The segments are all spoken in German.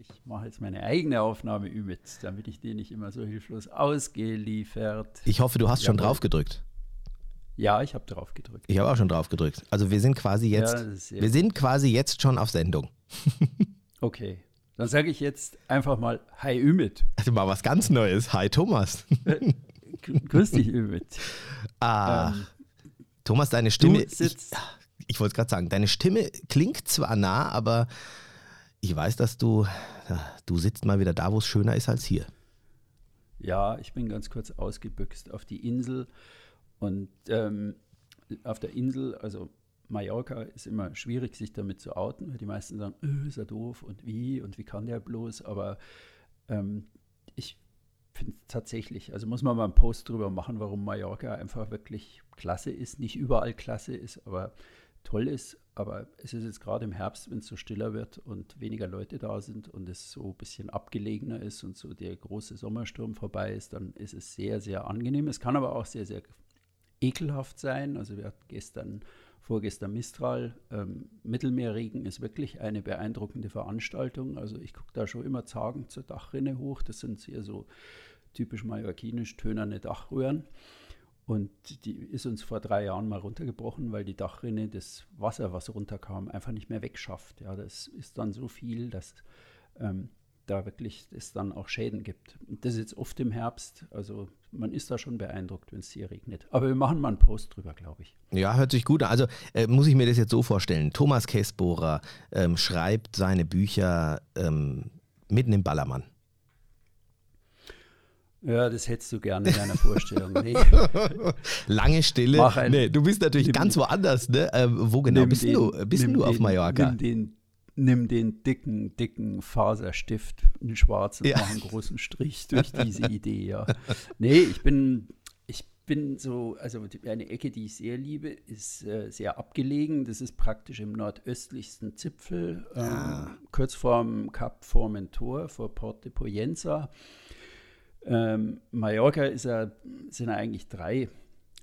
ich mache jetzt meine eigene Aufnahme übet, damit ich die nicht immer so hilflos ausgeliefert. Ich hoffe, du hast schon drauf gedrückt. Ja, ich habe drauf gedrückt. Ich habe auch schon drauf gedrückt. Also wir sind quasi jetzt, ja, wir sind quasi jetzt schon auf Sendung. okay, dann sage ich jetzt einfach mal Hi Ümit. Also mal was ganz Neues. Hi Thomas. Grüß dich Ümit. Ah, ähm, Thomas, deine Stimme. Ich, ich wollte gerade sagen, deine Stimme klingt zwar nah, aber ich weiß, dass du, du sitzt mal wieder da, wo es schöner ist als hier. Ja, ich bin ganz kurz ausgebüxt auf die Insel und ähm, auf der Insel, also Mallorca, ist immer schwierig, sich damit zu outen, weil die meisten sagen, öh, ist er doof und wie und wie kann der bloß, aber ähm, ich finde tatsächlich, also muss man mal einen Post drüber machen, warum Mallorca einfach wirklich klasse ist, nicht überall klasse ist, aber toll ist. Aber es ist jetzt gerade im Herbst, wenn es so stiller wird und weniger Leute da sind und es so ein bisschen abgelegener ist und so der große Sommersturm vorbei ist, dann ist es sehr, sehr angenehm. Es kann aber auch sehr, sehr ekelhaft sein. Also wir hatten gestern, vorgestern Mistral. Ähm, Mittelmeerregen ist wirklich eine beeindruckende Veranstaltung. Also ich gucke da schon immer zagend zur Dachrinne hoch. Das sind sehr so typisch mallorquinisch tönerne Dachröhren. Und die ist uns vor drei Jahren mal runtergebrochen, weil die Dachrinne das Wasser, was runterkam, einfach nicht mehr wegschafft. Ja, das ist dann so viel, dass ähm, da wirklich es dann auch Schäden gibt. Und das ist jetzt oft im Herbst. Also man ist da schon beeindruckt, wenn es hier regnet. Aber wir machen mal einen Post drüber, glaube ich. Ja, hört sich gut an. Also äh, muss ich mir das jetzt so vorstellen. Thomas Käsbohrer ähm, schreibt seine Bücher ähm, mitten im Ballermann. Ja, das hättest du gerne in deiner Vorstellung. Nee. Lange Stille. Ein, nee, du bist natürlich ganz woanders, ne? Äh, wo genau bist den, du? Bist du auf Mallorca? Nimm den, nimm den dicken, dicken Faserstift in schwarz und ja. mach einen großen Strich durch diese Idee, ja. Nee, ich bin, ich bin so, also eine Ecke, die ich sehr liebe, ist äh, sehr abgelegen. Das ist praktisch im nordöstlichsten Zipfel, ähm, ja. kurz vorm Kap Formentor, vor Port de Poyenza. Ähm, Mallorca ist ja, sind ja eigentlich drei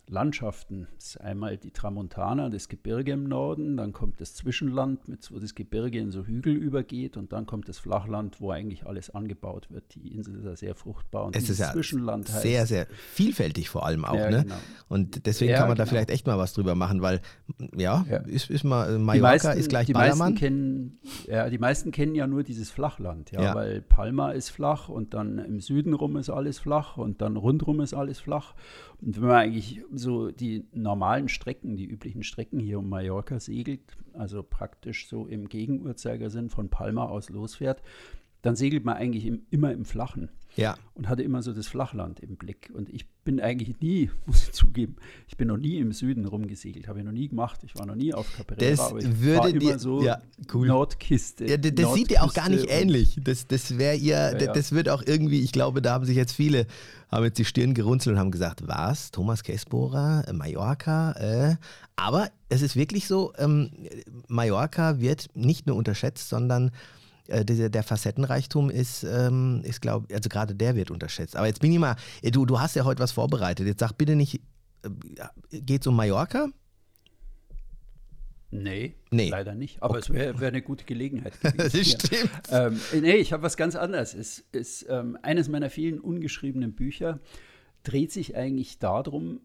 Landschaften. Das ist einmal die Tramontana, das Gebirge im Norden, dann kommt das Zwischenland, mit, wo das Gebirge in so Hügel übergeht und dann kommt das Flachland, wo eigentlich alles angebaut wird. Die Insel ist ja sehr fruchtbar und es ist ja Zwischenland sehr, heißt, sehr vielfältig vor allem auch. Ja, ne? Genau. Und deswegen ja, kann man genau. da vielleicht echt mal was drüber machen, weil ja, ja. Ist, ist mal, Mallorca meisten, ist gleich die Ballermann. Meisten kennen, ja, die meisten kennen ja nur dieses Flachland, ja, weil Palma ist flach und dann im Süden rum ist alles flach und dann rundrum ist alles flach. Und wenn man eigentlich so die normalen Strecken, die üblichen Strecken hier um Mallorca segelt, also praktisch so im Gegenuhrzeigersinn von Palma aus losfährt, dann segelt man eigentlich im, immer im Flachen. Ja. Und hatte immer so das Flachland im Blick. Und ich bin eigentlich nie, muss ich zugeben, ich bin noch nie im Süden rumgesegelt. Habe ich noch nie gemacht. Ich war noch nie auf Caprera. Das aber ich würde war immer dir, so ja, cool. Nordkiste. Ja, das Nordkiste sieht ja auch gar nicht ähnlich. Das, das wäre ihr, ja, das, das wird auch irgendwie, ich glaube, da haben sich jetzt viele, haben jetzt die Stirn gerunzelt und haben gesagt, was, Thomas Kessbohrer, Mallorca, äh. aber es ist wirklich so, ähm, Mallorca wird nicht nur unterschätzt, sondern äh, der, der, Facettenreichtum ist, ähm, ist glaube also gerade der wird unterschätzt. Aber jetzt bin ich mal, äh, du, du hast ja heute was vorbereitet. Jetzt sag bitte nicht, äh, geht es um Mallorca? Nee, nee, leider nicht. Aber okay. es wäre wär eine gute Gelegenheit gewesen. das stimmt. Ähm, nee, ich habe was ganz anderes. Es ist ähm, eines meiner vielen ungeschriebenen Bücher, dreht sich eigentlich darum,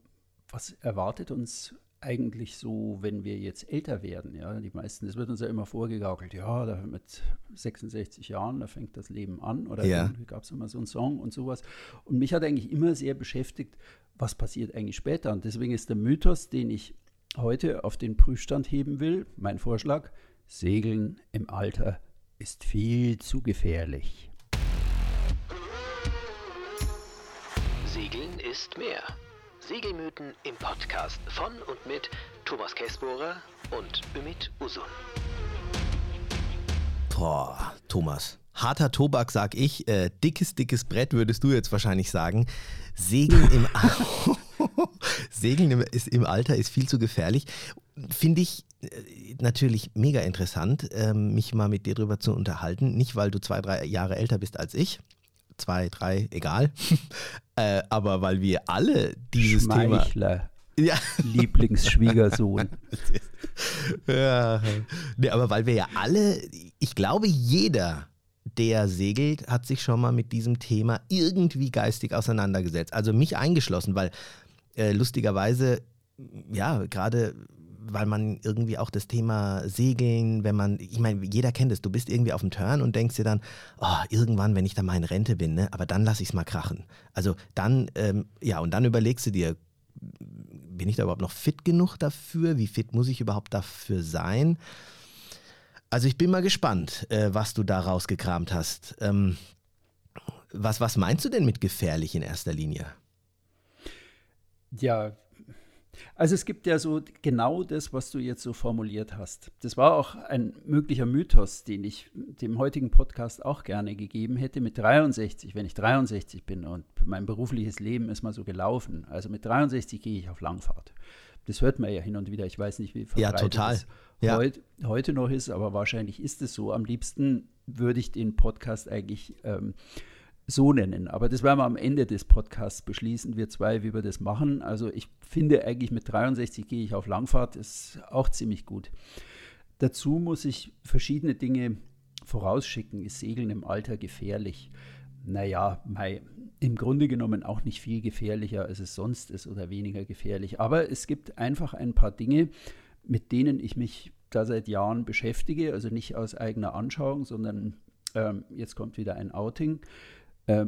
was erwartet uns eigentlich so, wenn wir jetzt älter werden, ja, die meisten, das wird uns ja immer vorgegaukelt, ja, da mit 66 Jahren, da fängt das Leben an oder ja. gab es immer so einen Song und sowas. Und mich hat eigentlich immer sehr beschäftigt, was passiert eigentlich später. Und deswegen ist der Mythos, den ich heute auf den Prüfstand heben will, mein Vorschlag, Segeln im Alter ist viel zu gefährlich. Segeln ist mehr. Segelmythen im Podcast von und mit Thomas Kessbohrer und Ümit Usun. Boah, Thomas. Harter Tobak, sag ich. Äh, dickes, dickes Brett würdest du jetzt wahrscheinlich sagen. Segeln im, Segeln im, ist, im Alter ist viel zu gefährlich. Finde ich äh, natürlich mega interessant, äh, mich mal mit dir drüber zu unterhalten. Nicht, weil du zwei, drei Jahre älter bist als ich, zwei, drei, egal. äh, aber weil wir alle dieses Schmeichler. Thema. Ja. Lieblingsschwiegersohn. ja. Nee, aber weil wir ja alle, ich glaube, jeder, der segelt, hat sich schon mal mit diesem Thema irgendwie geistig auseinandergesetzt. Also mich eingeschlossen, weil äh, lustigerweise, ja, gerade weil man irgendwie auch das Thema Segeln, wenn man, ich meine, jeder kennt es, du bist irgendwie auf dem Turn und denkst dir dann, oh, irgendwann, wenn ich dann mal in Rente bin, ne, aber dann lasse ich es mal krachen. Also dann, ähm, ja, und dann überlegst du dir, bin ich da überhaupt noch fit genug dafür? Wie fit muss ich überhaupt dafür sein? Also ich bin mal gespannt, äh, was du da rausgekramt hast. Ähm, was, was meinst du denn mit gefährlich in erster Linie? Ja, also es gibt ja so genau das, was du jetzt so formuliert hast. Das war auch ein möglicher Mythos, den ich dem heutigen Podcast auch gerne gegeben hätte. Mit 63, wenn ich 63 bin und mein berufliches Leben ist mal so gelaufen. Also mit 63 gehe ich auf Langfahrt. Das hört man ja hin und wieder. Ich weiß nicht, wie verbreitet ja, total. das ja. heut, heute noch ist, aber wahrscheinlich ist es so. Am liebsten würde ich den Podcast eigentlich ähm, so nennen. Aber das werden wir am Ende des Podcasts beschließen, wir zwei, wie wir das machen. Also ich finde eigentlich mit 63 gehe ich auf Langfahrt, ist auch ziemlich gut. Dazu muss ich verschiedene Dinge vorausschicken. Ist Segeln im Alter gefährlich? Naja, mei, im Grunde genommen auch nicht viel gefährlicher, als es sonst ist oder weniger gefährlich. Aber es gibt einfach ein paar Dinge, mit denen ich mich da seit Jahren beschäftige. Also nicht aus eigener Anschauung, sondern ähm, jetzt kommt wieder ein Outing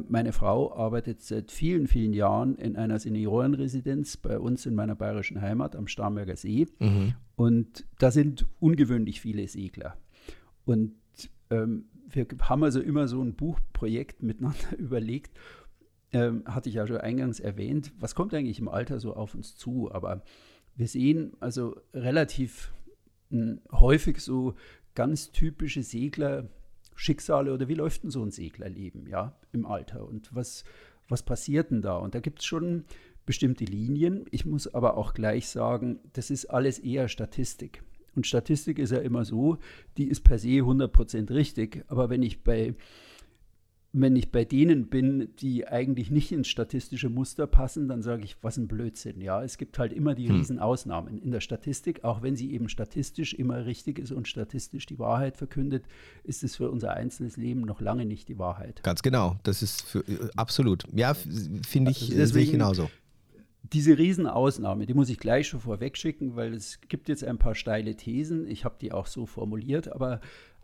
meine Frau arbeitet seit vielen, vielen Jahren in einer Seniorenresidenz bei uns in meiner bayerischen Heimat am Starnberger See. Mhm. Und da sind ungewöhnlich viele Segler. Und ähm, wir haben also immer so ein Buchprojekt miteinander überlegt. Ähm, hatte ich ja schon eingangs erwähnt. Was kommt eigentlich im Alter so auf uns zu? Aber wir sehen also relativ mh, hm, häufig so ganz typische Segler, Schicksale oder wie läuft denn so ein Seglerleben, ja, im Alter und was, was passiert denn da? Und da gibt es schon bestimmte Linien. Ich muss aber auch gleich sagen, das ist alles eher Statistik. Und Statistik ist ja immer so, die ist per se 100% richtig. Aber wenn ich bei wenn ich bei denen bin, die eigentlich nicht ins statistische Muster passen, dann sage ich, was ein Blödsinn. Ja, es gibt halt immer die hm. Riesenausnahmen in der Statistik, auch wenn sie eben statistisch immer richtig ist und statistisch die Wahrheit verkündet, ist es für unser einzelnes Leben noch lange nicht die Wahrheit. Ganz genau, das ist für, äh, absolut. Ja, finde ich, also ich genauso. Diese Riesenausnahme, die muss ich gleich schon vorweg schicken, weil es gibt jetzt ein paar steile Thesen. Ich habe die auch so formuliert, aber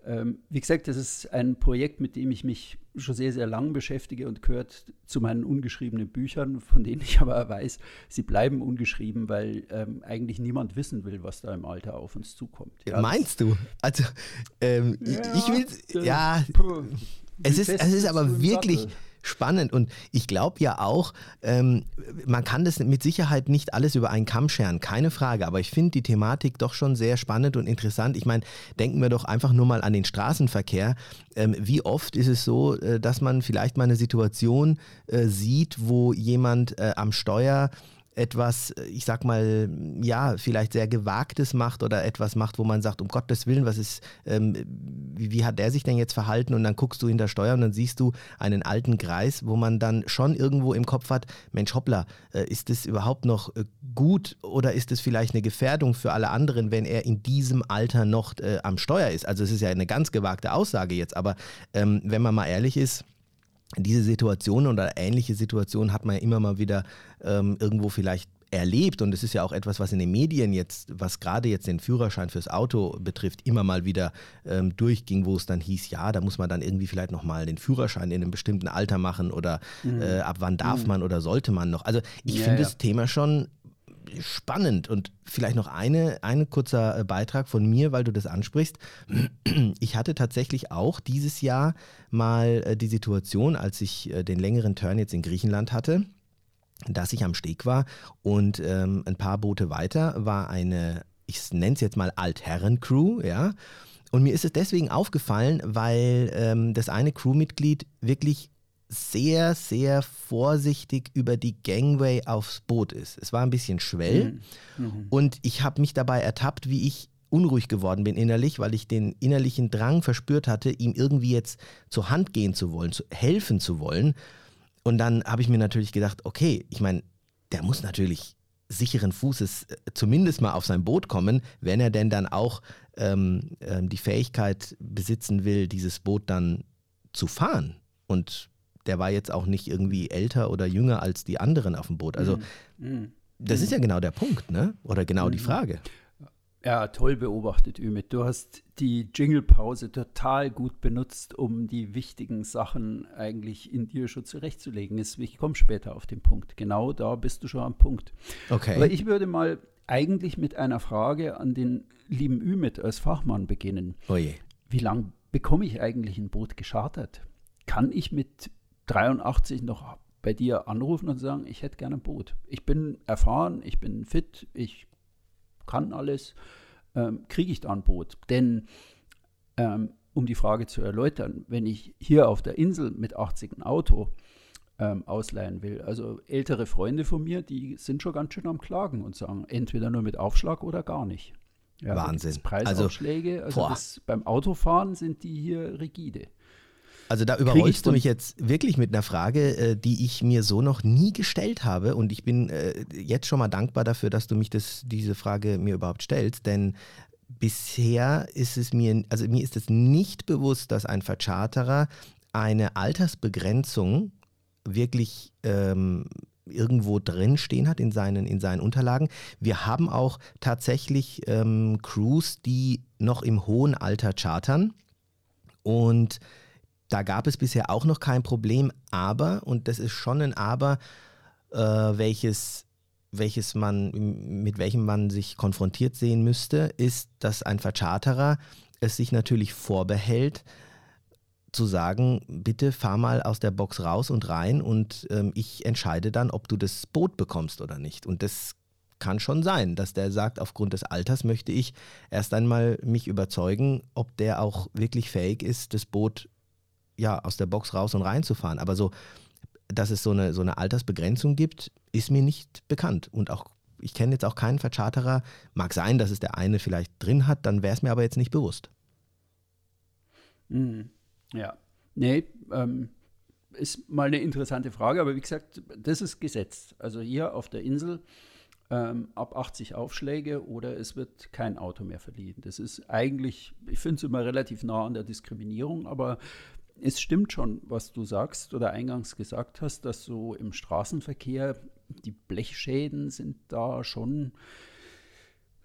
ähm, wie gesagt, das ist ein Projekt, mit dem ich mich schon sehr, sehr lang beschäftige und gehört zu meinen ungeschriebenen Büchern, von denen ich aber weiß, sie bleiben ungeschrieben, weil ähm, eigentlich niemand wissen will, was da im Alter auf uns zukommt. Ja, Meinst du? Also, ähm, ja, ich will, ja, es ist, es ist aber wirklich. Sattel spannend. Und ich glaube ja auch, ähm, man kann das mit Sicherheit nicht alles über einen Kamm scheren, keine Frage. Aber ich finde die Thematik doch schon sehr spannend und interessant. Ich meine, denken wir doch einfach nur mal an den Straßenverkehr. Ähm, wie oft ist es so, äh, dass man vielleicht mal eine Situation äh, sieht, wo jemand äh, am Steuer etwas, ich sag mal, ja, vielleicht sehr Gewagtes macht oder etwas macht, wo man sagt, um Gottes Willen, was ist, ähm, wie, wie, hat der sich denn jetzt verhalten? Und dann guckst du hinter Steuer und dann siehst du einen alten Greis, wo man dann schon irgendwo im Kopf hat, Mensch, hoppla, äh, ist das überhaupt noch äh, gut oder ist es vielleicht eine Gefährdung für alle anderen, wenn er in diesem Alter noch äh, am Steuer ist? Also es ist ja eine ganz gewagte Aussage jetzt, aber ähm, wenn man mal ehrlich ist, diese Situation oder ähnliche Situationen hat man ja immer mal wieder ähm, irgendwo vielleicht erlebt und es ist ja auch etwas, was in den Medien jetzt, was gerade jetzt den Führerschein fürs Auto betrifft, immer mal wieder ähm, durchging, wo es dann hieß, ja, da muss man dann irgendwie vielleicht nochmal den Führerschein in einem bestimmten Alter machen oder mhm. äh, ab wann darf mhm. man oder sollte man noch. Also ich ja, finde ja. das Thema schon spannend und vielleicht noch eine, ein kurzer äh, Beitrag von mir, weil du das ansprichst. Ich hatte tatsächlich auch dieses Jahr mal äh, die Situation, als ich äh, den längeren Turn jetzt in Griechenland hatte, dass ich am Steg war und ähm, ein paar Boote weiter war eine, ich nenne es jetzt mal Altherren-Crew, ja. Und mir ist es deswegen aufgefallen, weil ähm, das eine Crewmitglied wirklich sehr, sehr vorsichtig über die Gangway aufs Boot ist. Es war ein bisschen schwell mhm. Mhm. und ich habe mich dabei ertappt, wie ich unruhig geworden bin innerlich, weil ich den innerlichen Drang verspürt hatte, ihm irgendwie jetzt zur Hand gehen zu wollen, zu helfen zu wollen. Und dann habe ich mir natürlich gedacht, okay, ich meine, der muss natürlich sicheren Fußes äh, zumindest mal auf sein Boot kommen, wenn er denn dann auch ähm, ähm, die Fähigkeit besitzen will, dieses Boot dann zu fahren. Und der war jetzt auch nicht irgendwie älter oder jünger als die anderen auf dem Boot. Also mhm. das ist ja genau der Punkt, ne? Oder genau mhm. die Frage. Ja, toll beobachtet, Ümit. Du hast die Jingle-Pause total gut benutzt, um die wichtigen Sachen eigentlich in dir schon zurechtzulegen. Ich komme später auf den Punkt. Genau da bist du schon am Punkt. Okay. Aber ich würde mal eigentlich mit einer Frage an den lieben Ümit als Fachmann beginnen. Oje. Wie lange bekomme ich eigentlich ein Boot geschartert? Kann ich mit 83 noch bei dir anrufen und sagen, ich hätte gerne ein Boot. Ich bin erfahren, ich bin fit, ich kann alles, ähm, kriege ich da ein Boot. Denn ähm, um die Frage zu erläutern, wenn ich hier auf der Insel mit 80 ein Auto ähm, ausleihen will, also ältere Freunde von mir, die sind schon ganz schön am Klagen und sagen, entweder nur mit Aufschlag oder gar nicht. Ja, Wahnsinn. Preisaufschläge, also, also das, beim Autofahren sind die hier rigide. Also da überrollst du mich jetzt wirklich mit einer Frage, äh, die ich mir so noch nie gestellt habe. Und ich bin äh, jetzt schon mal dankbar dafür, dass du mich das, diese Frage mir überhaupt stellst. Denn bisher ist es mir, also mir ist es nicht bewusst, dass ein Vercharterer eine Altersbegrenzung wirklich ähm, irgendwo drin stehen hat in seinen, in seinen Unterlagen. Wir haben auch tatsächlich ähm, Crews, die noch im hohen Alter chartern. Und da gab es bisher auch noch kein Problem, aber, und das ist schon ein Aber, äh, welches, welches man, mit welchem man sich konfrontiert sehen müsste, ist, dass ein Vercharterer es sich natürlich vorbehält, zu sagen, bitte fahr mal aus der Box raus und rein und ähm, ich entscheide dann, ob du das Boot bekommst oder nicht. Und das kann schon sein, dass der sagt, aufgrund des Alters möchte ich erst einmal mich überzeugen, ob der auch wirklich fähig ist, das Boot ja, aus der Box raus und reinzufahren. Aber so, dass es so eine, so eine Altersbegrenzung gibt, ist mir nicht bekannt. Und auch, ich kenne jetzt auch keinen Vercharterer. Mag sein, dass es der eine vielleicht drin hat, dann wäre es mir aber jetzt nicht bewusst. Mhm. Ja, nee, ähm, ist mal eine interessante Frage, aber wie gesagt, das ist gesetzt. Also hier auf der Insel ähm, ab 80 Aufschläge oder es wird kein Auto mehr verliehen. Das ist eigentlich, ich finde es immer relativ nah an der Diskriminierung, aber es stimmt schon, was du sagst oder eingangs gesagt hast, dass so im Straßenverkehr die Blechschäden sind da schon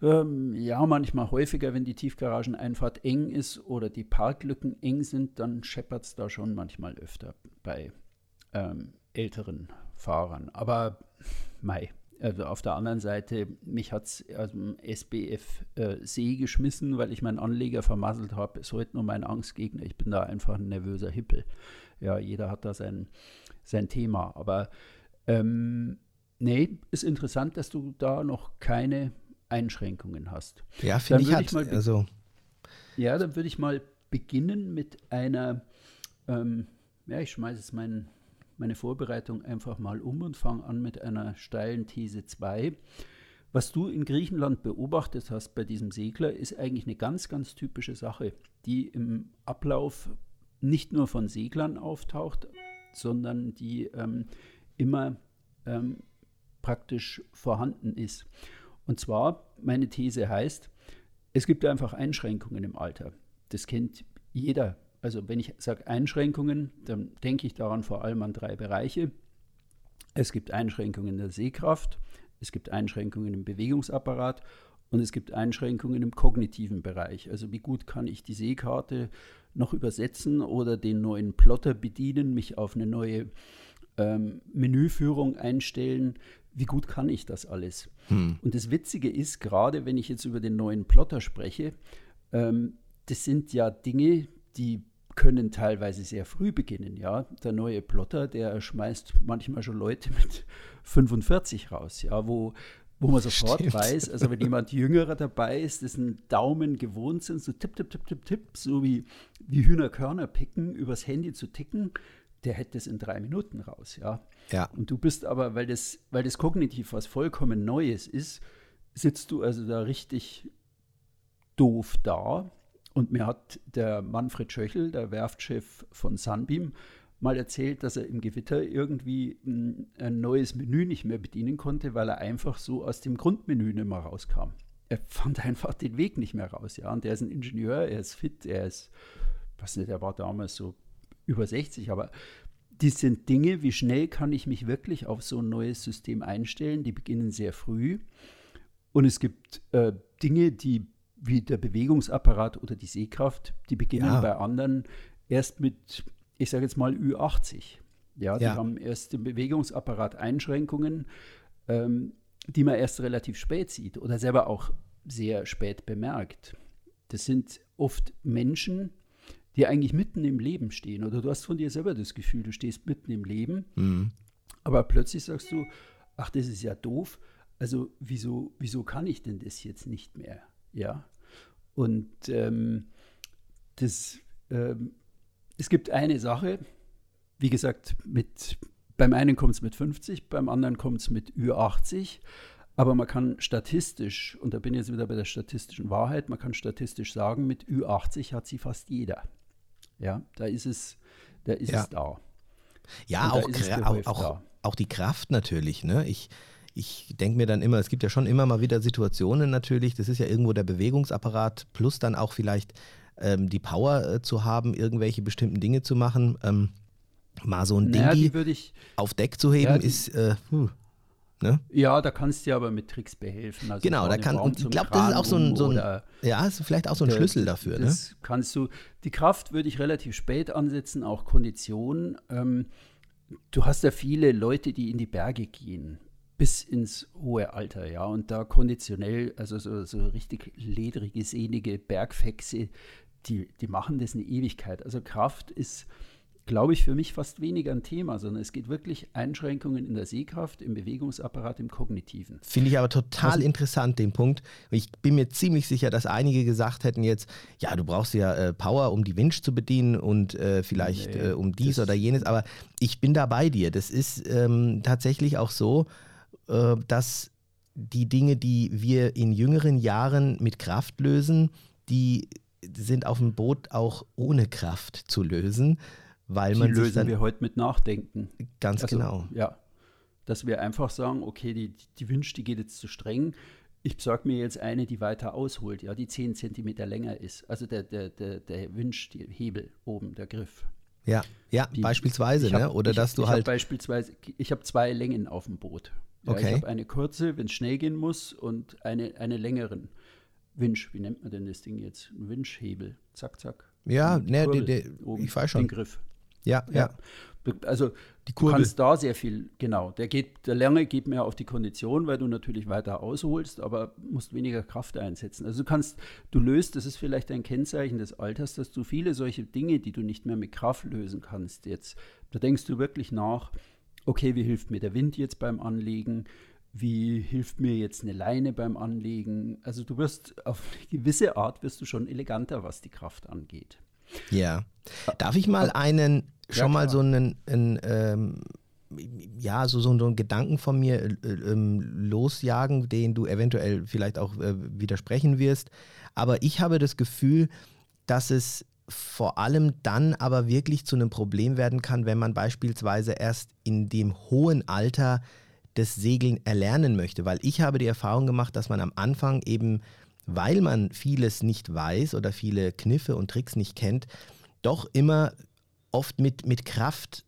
ähm, ja manchmal häufiger, wenn die Tiefgarageneinfahrt eng ist oder die Parklücken eng sind, dann scheppert es da schon manchmal öfter bei ähm, älteren Fahrern. Aber mei, also auf der anderen Seite, mich hat es aus dem SBF äh, See geschmissen, weil ich meinen Anleger vermasselt habe. Ist heute nur mein Angstgegner. Ich bin da einfach ein nervöser Hippel. Ja, jeder hat da sein, sein Thema. Aber ähm, nee, ist interessant, dass du da noch keine Einschränkungen hast. Ja, finde ich, ich mal also Ja, dann würde ich mal beginnen mit einer, ähm, ja, ich schmeiße jetzt meinen meine Vorbereitung einfach mal um und fange an mit einer steilen These 2. Was du in Griechenland beobachtet hast bei diesem Segler, ist eigentlich eine ganz, ganz typische Sache, die im Ablauf nicht nur von Seglern auftaucht, sondern die ähm, immer ähm, praktisch vorhanden ist. Und zwar, meine These heißt, es gibt einfach Einschränkungen im Alter. Das kennt jeder also wenn ich sage Einschränkungen, dann denke ich daran vor allem an drei Bereiche. Es gibt Einschränkungen in der Sehkraft, es gibt Einschränkungen im Bewegungsapparat und es gibt Einschränkungen im kognitiven Bereich. Also wie gut kann ich die Seekarte noch übersetzen oder den neuen Plotter bedienen, mich auf eine neue ähm, Menüführung einstellen. Wie gut kann ich das alles? Hm. Und das Witzige ist, gerade wenn ich jetzt über den neuen Plotter spreche, ähm, das sind ja Dinge, die können teilweise sehr früh beginnen. Ja, der neue Plotter, der schmeißt manchmal schon Leute mit 45 raus. Ja, wo wo man sofort Stimmt. weiß, also wenn jemand Jüngerer dabei ist, dessen Daumen gewohnt sind, so tipp, tipp, tipp, tipp, tipp, so wie, wie Hühnerkörner picken, übers Handy zu ticken, der hätte es in drei Minuten raus, ja. Ja. Und du bist aber, weil das, weil das kognitiv was vollkommen Neues ist, sitzt du also da richtig doof da und mir hat der Manfred Schöchel, der Werftchef von Sunbeam, mal erzählt, dass er im Gewitter irgendwie ein, neues Menü nicht mehr bedienen konnte, weil er einfach so aus dem Grundmenü nicht mehr rauskam. Er fand einfach den Weg nicht mehr raus. Ja, und der ist ein Ingenieur, er ist fit, er ist, was nicht, er war damals so über 60, aber die sind Dinge, wie schnell kann ich mich wirklich auf so ein neues System einstellen, die beginnen sehr früh. Und es gibt äh, Dinge, die wie der Bewegungsapparat oder die Sehkraft, die beginnen ja. bei anderen erst mit, ich sage jetzt mal, Ü80. Ja, die ja. haben erst im Bewegungsapparat Einschränkungen, ähm, die man erst relativ spät sieht oder selber auch sehr spät bemerkt. Das sind oft Menschen, die eigentlich mitten im Leben stehen. Oder du hast von dir selber das Gefühl, du stehst mitten im Leben, mhm. aber plötzlich sagst du, ach, das ist ja doof. Also wieso, wieso kann ich denn das jetzt nicht mehr? Ja. Und ähm, das, ähm, es gibt eine Sache, wie gesagt, mit, beim einen kommt es mit 50, beim anderen kommt es mit Ü80. Aber man kann statistisch, und da bin ich jetzt wieder bei der statistischen Wahrheit, man kann statistisch sagen, mit Ü80 hat sie fast jeder. Ja, da ist es, da ist ja. es da. Ja, auch, da auch, auch, auch, die Kraft natürlich. Ne? Ich, ich denke mir dann immer, es gibt ja schon immer mal wieder Situationen natürlich, das ist ja irgendwo der Bewegungsapparat plus dann auch vielleicht ähm, die Power äh, zu haben, irgendwelche bestimmten Dinge zu machen. Ähm, mal so ein naja, Ding auf Deck zu heben, ja, ist. Äh, Ne? Ja, da kannst du dir aber mit Tricks behelfen. Also genau, da kann, und ich glaube, das ist auch so ein, so ein ja, ist vielleicht auch so ein der, Schlüssel dafür. Ne? Das ne? kannst du, die Kraft würde ich relativ spät ansetzen, auch Kondition. Ähm, du hast ja viele Leute, die in die Berge gehen, bis ins hohe Alter, ja, und da konditionell, also so, so richtig ledrige, sehnige Bergfexe, die, die machen das eine Ewigkeit. Also Kraft ist glaube ich, für mich fast weniger ein Thema, sondern es geht wirklich Einschränkungen in der Sehkraft, im Bewegungsapparat, im Kognitiven. Finde ich aber total also, interessant, den Punkt. Ich bin mir ziemlich sicher, dass einige gesagt hätten jetzt, ja, du brauchst ja äh, Power, um die Winch zu bedienen und äh, vielleicht nee, äh, um dies oder jenes, aber ich bin da bei dir. Das ist ähm, tatsächlich auch so, äh, dass die Dinge, die wir in jüngeren Jahren mit Kraft lösen, die sind auf dem Boot auch ohne Kraft zu lösen weil die man lösen dann, wir heute mit Nachdenken. Ganz also, genau. Ja, dass wir einfach sagen, okay, die, die Wünsch, die geht jetzt zu streng. Ich besorge mir jetzt eine, die weiter ausholt, ja, die 10 cm länger ist. Also der, der, der, der Wünsch, der Hebel oben, der Griff. Ja, ja, die, beispielsweise, ne? Oder ich, dass du ich halt. beispielsweise, ich habe zwei Längen auf dem Boot. Ja, okay. Ich habe eine kurze, wenn es schnell gehen muss, und eine, eine längeren. Winch, wie nennt man denn das Ding jetzt? Ein Winchhebel. Zack, zack. Ja, ne, ich weiß schon. Den Griff. Ja, ja. ja. Also die Kurbel. du kannst da sehr viel, genau. Der, geht, der Länge geht mehr auf die Kondition, weil du natürlich weiter ausholst, aber musst weniger Kraft einsetzen. Also du kannst, du löst, das ist vielleicht ein Kennzeichen des Alters, dass du viele solche Dinge, die du nicht mehr mit Kraft lösen kannst jetzt, da denkst du wirklich nach, okay, wie hilft mir der Wind jetzt beim Anlegen? Wie hilft mir jetzt eine Leine beim Anlegen? Also du wirst auf eine gewisse Art wirst du schon eleganter, was die Kraft angeht. Ja. Darf ich mal einen, schon ja, mal so einen, einen ähm, ja, so, so, einen Gedanken von mir äh, ähm, losjagen, den du eventuell vielleicht auch äh, widersprechen wirst. Aber ich habe das Gefühl, dass es vor allem dann aber wirklich zu einem Problem werden kann, wenn man beispielsweise erst in dem hohen Alter das Segeln erlernen möchte. Weil ich habe die Erfahrung gemacht, dass man am Anfang eben weil man vieles nicht weiß oder viele Kniffe und Tricks nicht kennt, doch immer oft mit, mit Kraft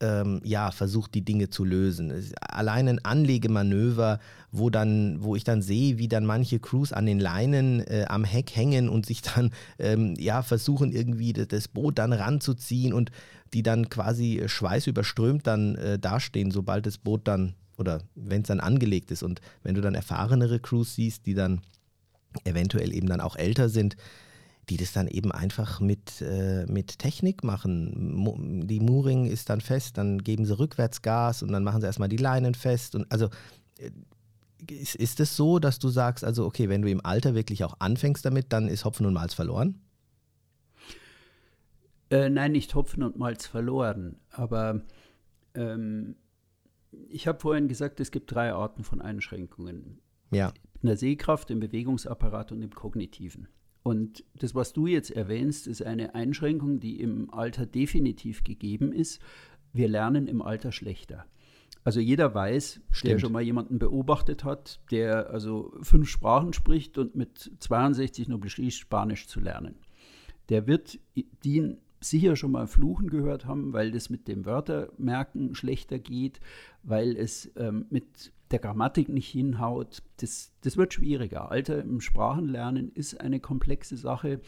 ähm, ja, versucht, die Dinge zu lösen. Allein ein Anlegemanöver, wo, dann, wo ich dann sehe, wie dann manche Crews an den Leinen äh, am Heck hängen und sich dann ähm, ja, versuchen, irgendwie das, Boot dann ranzuziehen und die dann quasi schweißüberströmt dann äh, dastehen, sobald das Boot dann oder wenn es dann angelegt ist. Und wenn du dann erfahrenere Crews siehst, die dann eventuell eben dann auch älter sind, die das dann eben einfach mit, äh, mit Technik machen. Die Mooring ist dann fest, dann geben sie rückwärts Gas und dann machen sie erstmal die Leinen fest. Und also äh, ist, ist es so, dass du sagst, also okay, wenn du im Alter wirklich auch anfängst damit, dann ist Hopfen und Malz verloren? Äh, nein, nicht Hopfen und Malz verloren, aber ähm, ich habe vorhin gesagt, es gibt drei Arten von Einschränkungen. Ja in der Sehkraft, im Bewegungsapparat und im Kognitiven. Und das, was du jetzt erwähnst, ist eine Einschränkung, die im Alter definitiv gegeben ist. Wir lernen im Alter schlechter. Also jeder weiß, Stimmt. der schon mal jemanden beobachtet hat, der also fünf Sprachen spricht und mit 62 nur beschließt, Spanisch zu lernen. Der wird die sicher schon mal Fluchen gehört haben, weil das mit dem Wörtermerken schlechter geht, weil es ähm, mit der Grammatik nicht hinhaut. Das, das wird schwieriger. Alter im Sprachenlernen ist eine komplexe Sache.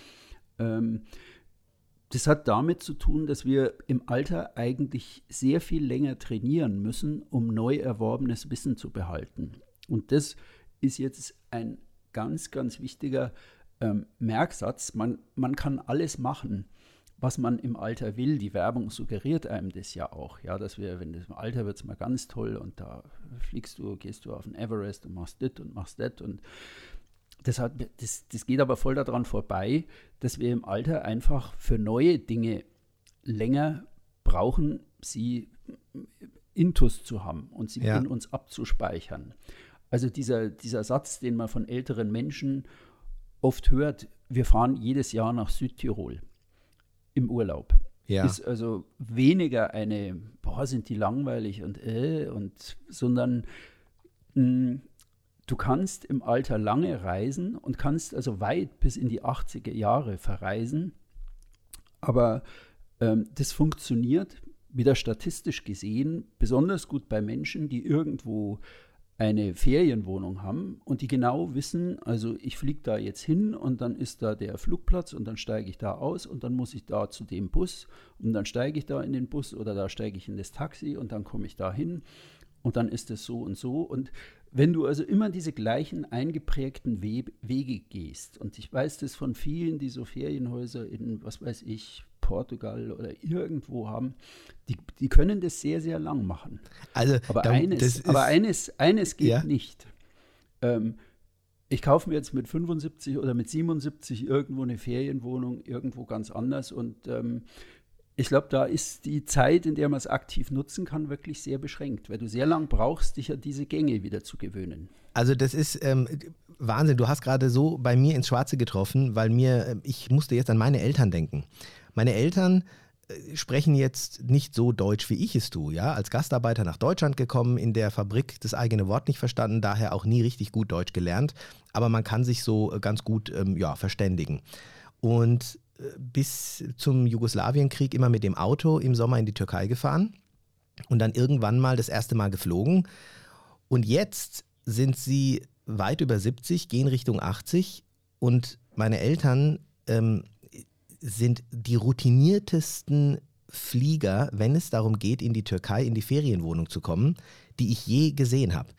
Ähm, das hat damit zu tun, dass wir im Alter eigentlich sehr viel länger trainieren müssen, um neu erworbenes Wissen zu behalten. Und das ist jetzt ein ganz, ganz wichtiger ähm, Merksatz. Man, man kann alles machen, was man im Alter will. Die Werbung suggeriert einem das ja auch, ja, dass wir, wenn das im Alter wird es mal ganz toll und da fliegst du, gehst du auf den Everest und machst das und machst das und das, hat, das, das geht aber voll daran vorbei, dass wir im Alter einfach für neue Dinge länger brauchen, sie intus zu haben und sie ja. in uns abzuspeichern. Also dieser, dieser Satz, den man von älteren Menschen oft hört, wir fahren jedes Jahr nach Südtirol im Urlaub. Ja. Ist also weniger eine, boah, sind die langweilig und äh, und, sondern mh, hm, du kannst im Alter lange reisen und kannst also weit bis in die 80er Jahre verreisen. Aber ähm, das funktioniert wieder statistisch gesehen besonders gut bei Menschen, die irgendwo eine Ferienwohnung haben und die genau wissen, also ich fliege da jetzt hin und dann ist da der Flugplatz und dann steige ich da aus und dann muss ich da zu dem Bus und dann steige ich da in den Bus oder da steige ich in das Taxi und dann komme ich da hin und dann ist es so und so. Und wenn du also immer diese gleichen eingeprägten We Wege gehst, und ich weiß das von vielen, die so Ferienhäuser in, was weiß ich, Portugal oder irgendwo haben, die, die können das sehr, sehr lang machen. Also, aber, da, eines, aber eines, eines geht ja. nicht. Ähm, ich kaufe mir jetzt mit 75 oder mit 77 irgendwo eine Ferienwohnung, irgendwo ganz anders und ähm, ich glaube, da ist die Zeit, in der man es aktiv nutzen kann, wirklich sehr beschränkt, weil du sehr lang brauchst, dich an diese Gänge wieder zu gewöhnen. Also das ist ähm, Wahnsinn. Du hast gerade so bei mir ins Schwarze getroffen, weil mir, äh, ich musste jetzt an meine Eltern denken. Meine Eltern äh, sprechen jetzt nicht so Deutsch, wie ich es tue. Ja? Als Gastarbeiter nach Deutschland gekommen, in der Fabrik das eigene Wort nicht verstanden, daher auch nie richtig gut Deutsch gelernt. Aber man kann sich so äh, ganz gut ähm, ja, verständigen. Und bis zum Jugoslawienkrieg immer mit dem Auto im Sommer in die Türkei gefahren und dann irgendwann mal das erste Mal geflogen. Und jetzt sind sie weit über 70, gehen Richtung 80 und meine Eltern ähm, sind die routiniertesten Flieger, wenn es darum geht, in die Türkei, in die Ferienwohnung zu kommen, die ich je gesehen habe.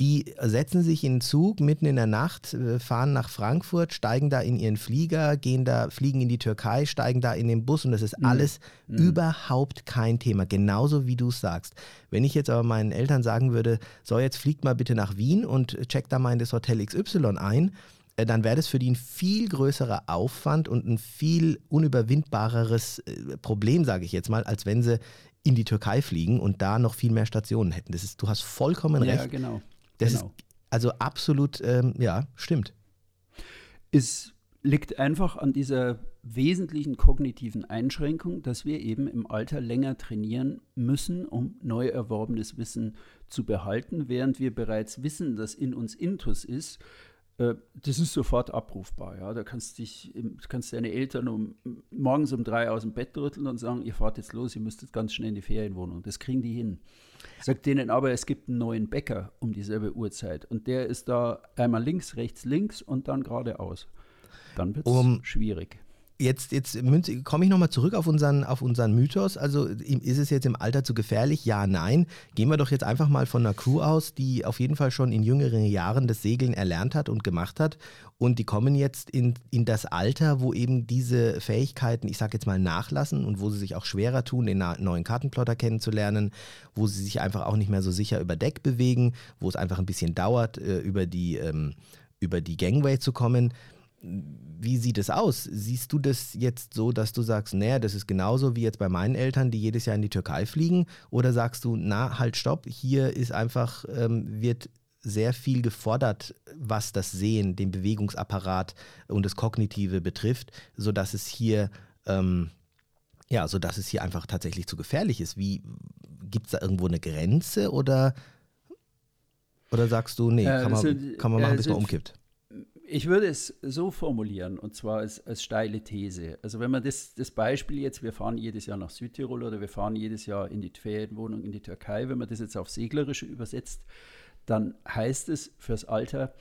Die setzen sich in den Zug mitten in der Nacht, äh, fahren nach Frankfurt, steigen da in ihren Flieger, gehen da, fliegen in die Türkei, steigen da in den Bus und das ist mhm. alles mhm. überhaupt kein Thema. Genauso wie du es sagst. Wenn ich jetzt aber meinen Eltern sagen würde, so jetzt fliegt mal bitte nach Wien und checkt da mal in das Hotel XY ein, dann wäre das für die ein viel größerer Aufwand und ein viel unüberwindbareres äh, Problem, sage ich jetzt mal, als wenn sie in die Türkei fliegen und da noch viel mehr Stationen hätten. Das ist, du hast vollkommen ja, recht. Genau. Das genau. ist also absolut, ähm, ja, stimmt. Es liegt einfach an dieser wesentlichen kognitiven Einschränkung, dass wir eben im Alter länger trainieren müssen, um neu erworbenes Wissen zu behalten, während wir bereits wissen, dass in uns Intus ist, äh, das ist sofort abrufbar. Ja? Da kannst dich, kannst deine Eltern um, morgens um drei aus dem Bett rütteln und sagen, ihr fahrt jetzt los, ihr müsst jetzt ganz schnell in die Ferienwohnung. Das kriegen die hin. Sagt denen aber, es gibt einen neuen Bäcker um dieselbe Uhrzeit und der ist da einmal links, rechts, links und dann geradeaus. Dann wird es um, schwierig jetzt, jetzt komme ich nochmal zurück auf unseren, auf unseren Mythos. Also ist es jetzt im Alter zu gefährlich? Ja, nein. Gehen wir doch jetzt einfach mal von einer Crew aus, die auf jeden Fall schon in jüngeren Jahren das Segeln erlernt hat und gemacht hat. Und die kommen jetzt in, in das Alter, wo eben diese Fähigkeiten, ich sage jetzt mal, nachlassen und wo sie sich auch schwerer tun, den neuen Kartenplotter kennenzulernen, wo sie sich einfach auch nicht mehr so sicher über Deck bewegen, wo es einfach ein bisschen dauert, äh, über die, ähm, über die Gangway zu kommen wie sieht es aus? Siehst du das jetzt so, dass du sagst, naja, das ist genauso wie jetzt bei meinen Eltern, die jedes Jahr in die Türkei fliegen? Oder sagst du, na, halt, stopp, hier ist einfach, ähm, wird sehr viel gefordert, was das Sehen, den Bewegungsapparat und das Kognitive betrifft, sodass es hier, ähm, ja, sodass es hier einfach tatsächlich zu gefährlich ist. Wie gibt es da irgendwo eine Grenze oder, oder sagst du, nee, äh, kann, man, sind, kann man machen, äh, bis man umkippt? Ich würde es so formulieren, und zwar als, als steile These. Also wenn man das, das Beispiel jetzt, wir fahren jedes Jahr nach Südtirol oder wir fahren jedes Jahr in die Ferienwohnung in die Türkei, wenn man das jetzt auf Seglerische übersetzt, dann heißt es fürs Alter,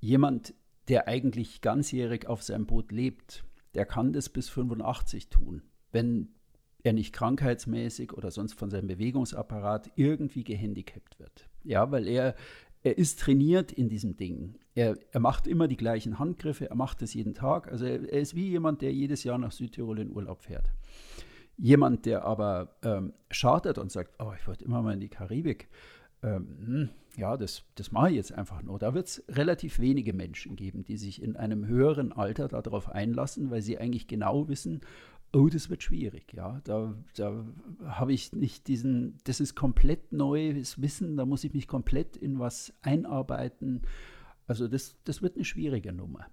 jemand, der eigentlich ganzjährig auf seinem Boot lebt, der kann das bis 85 tun, wenn er nicht krankheitsmäßig oder sonst von seinem Bewegungsapparat irgendwie gehandicapt wird. Ja, weil er, er ist trainiert in diesem Ding. Er, er macht immer die gleichen Handgriffe, er macht es jeden Tag. Also er, er, ist wie jemand, der jedes Jahr nach Südtirol in Urlaub fährt. Jemand, der aber ähm, chartert und sagt, oh, ich wollte immer mal in die Karibik, ähm, hm, ja, das, das mache ich jetzt einfach nur. Da wird es relativ wenige Menschen geben, die sich in einem höheren Alter darauf einlassen, weil sie eigentlich genau wissen, oh, das wird schwierig. Ja, da, da habe ich nicht diesen, das ist komplett neues Wissen, da muss ich mich komplett in was einarbeiten. Also das, das wird eine schwierige Nummer.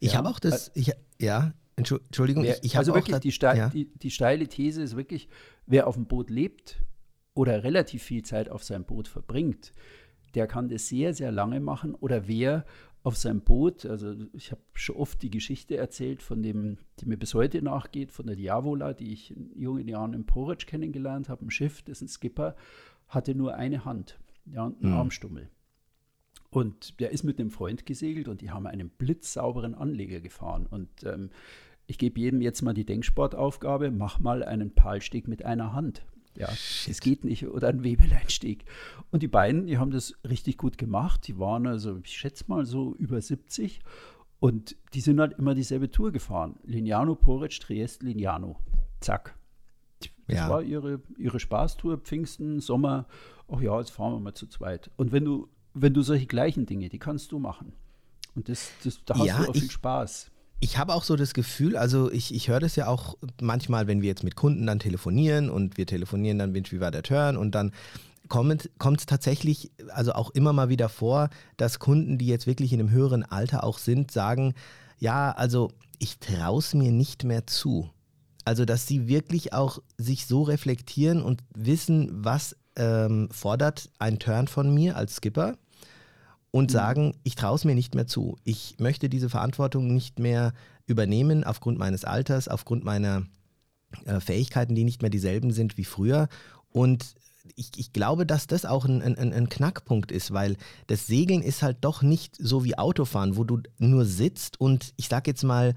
Ich ja, habe auch das, ich, ja, Entschuldigung, wer, ich, ich Also wirklich, das, die, steil, ja. die, die steile These ist wirklich, wer auf dem Boot lebt oder relativ viel Zeit auf seinem Boot verbringt, der kann das sehr, sehr lange machen. Oder wer auf seinem Boot, also ich habe schon oft die Geschichte erzählt von dem, die mir bis heute nachgeht, von der Diavola, die ich in jungen Jahren im Porridge kennengelernt habe, ein Schiff, dessen Skipper hatte nur eine Hand ja, und einen mhm. Armstummel. Und der ist mit einem Freund gesegelt und die haben einen blitzsauberen Anleger gefahren. Und ähm, ich gebe jedem jetzt mal die Denksportaufgabe, mach mal einen Palsteg mit einer Hand. Ja, es geht nicht. Oder ein Webeleinstieg. Und die beiden, die haben das richtig gut gemacht. Die waren also, ich schätze mal, so über 70. Und die sind halt immer dieselbe Tour gefahren. Lignano, Porec, Trieste, Lignano. Zack. Das ja. war ihre, ihre Spaßtour, Pfingsten, Sommer. Ach ja, jetzt fahren wir mal zu zweit. Und wenn du, wenn du solche gleichen Dinge, die kannst du machen. Und das, das da hast ja, du auch viel Spaß. Ich habe auch so das Gefühl, also ich, ich höre das ja auch manchmal, wenn wir jetzt mit Kunden dann telefonieren und wir telefonieren dann, wie war der Turn und dann kommt es tatsächlich, also auch immer mal wieder vor, dass Kunden, die jetzt wirklich in einem höheren Alter auch sind, sagen, ja, also ich traue es mir nicht mehr zu. Also, dass sie wirklich auch sich so reflektieren und wissen, was ähm, fordert ein Turn von mir als Skipper und mhm. sagen, ich traue es mir nicht mehr zu. Ich möchte diese Verantwortung nicht mehr übernehmen aufgrund meines Alters, aufgrund meiner äh, Fähigkeiten, die nicht mehr dieselben sind wie früher. Und ich, ich glaube, dass das auch ein, ein, ein, Knackpunkt ist, weil das Segeln ist halt doch nicht so wie Autofahren, wo du nur sitzt und ich sag jetzt mal,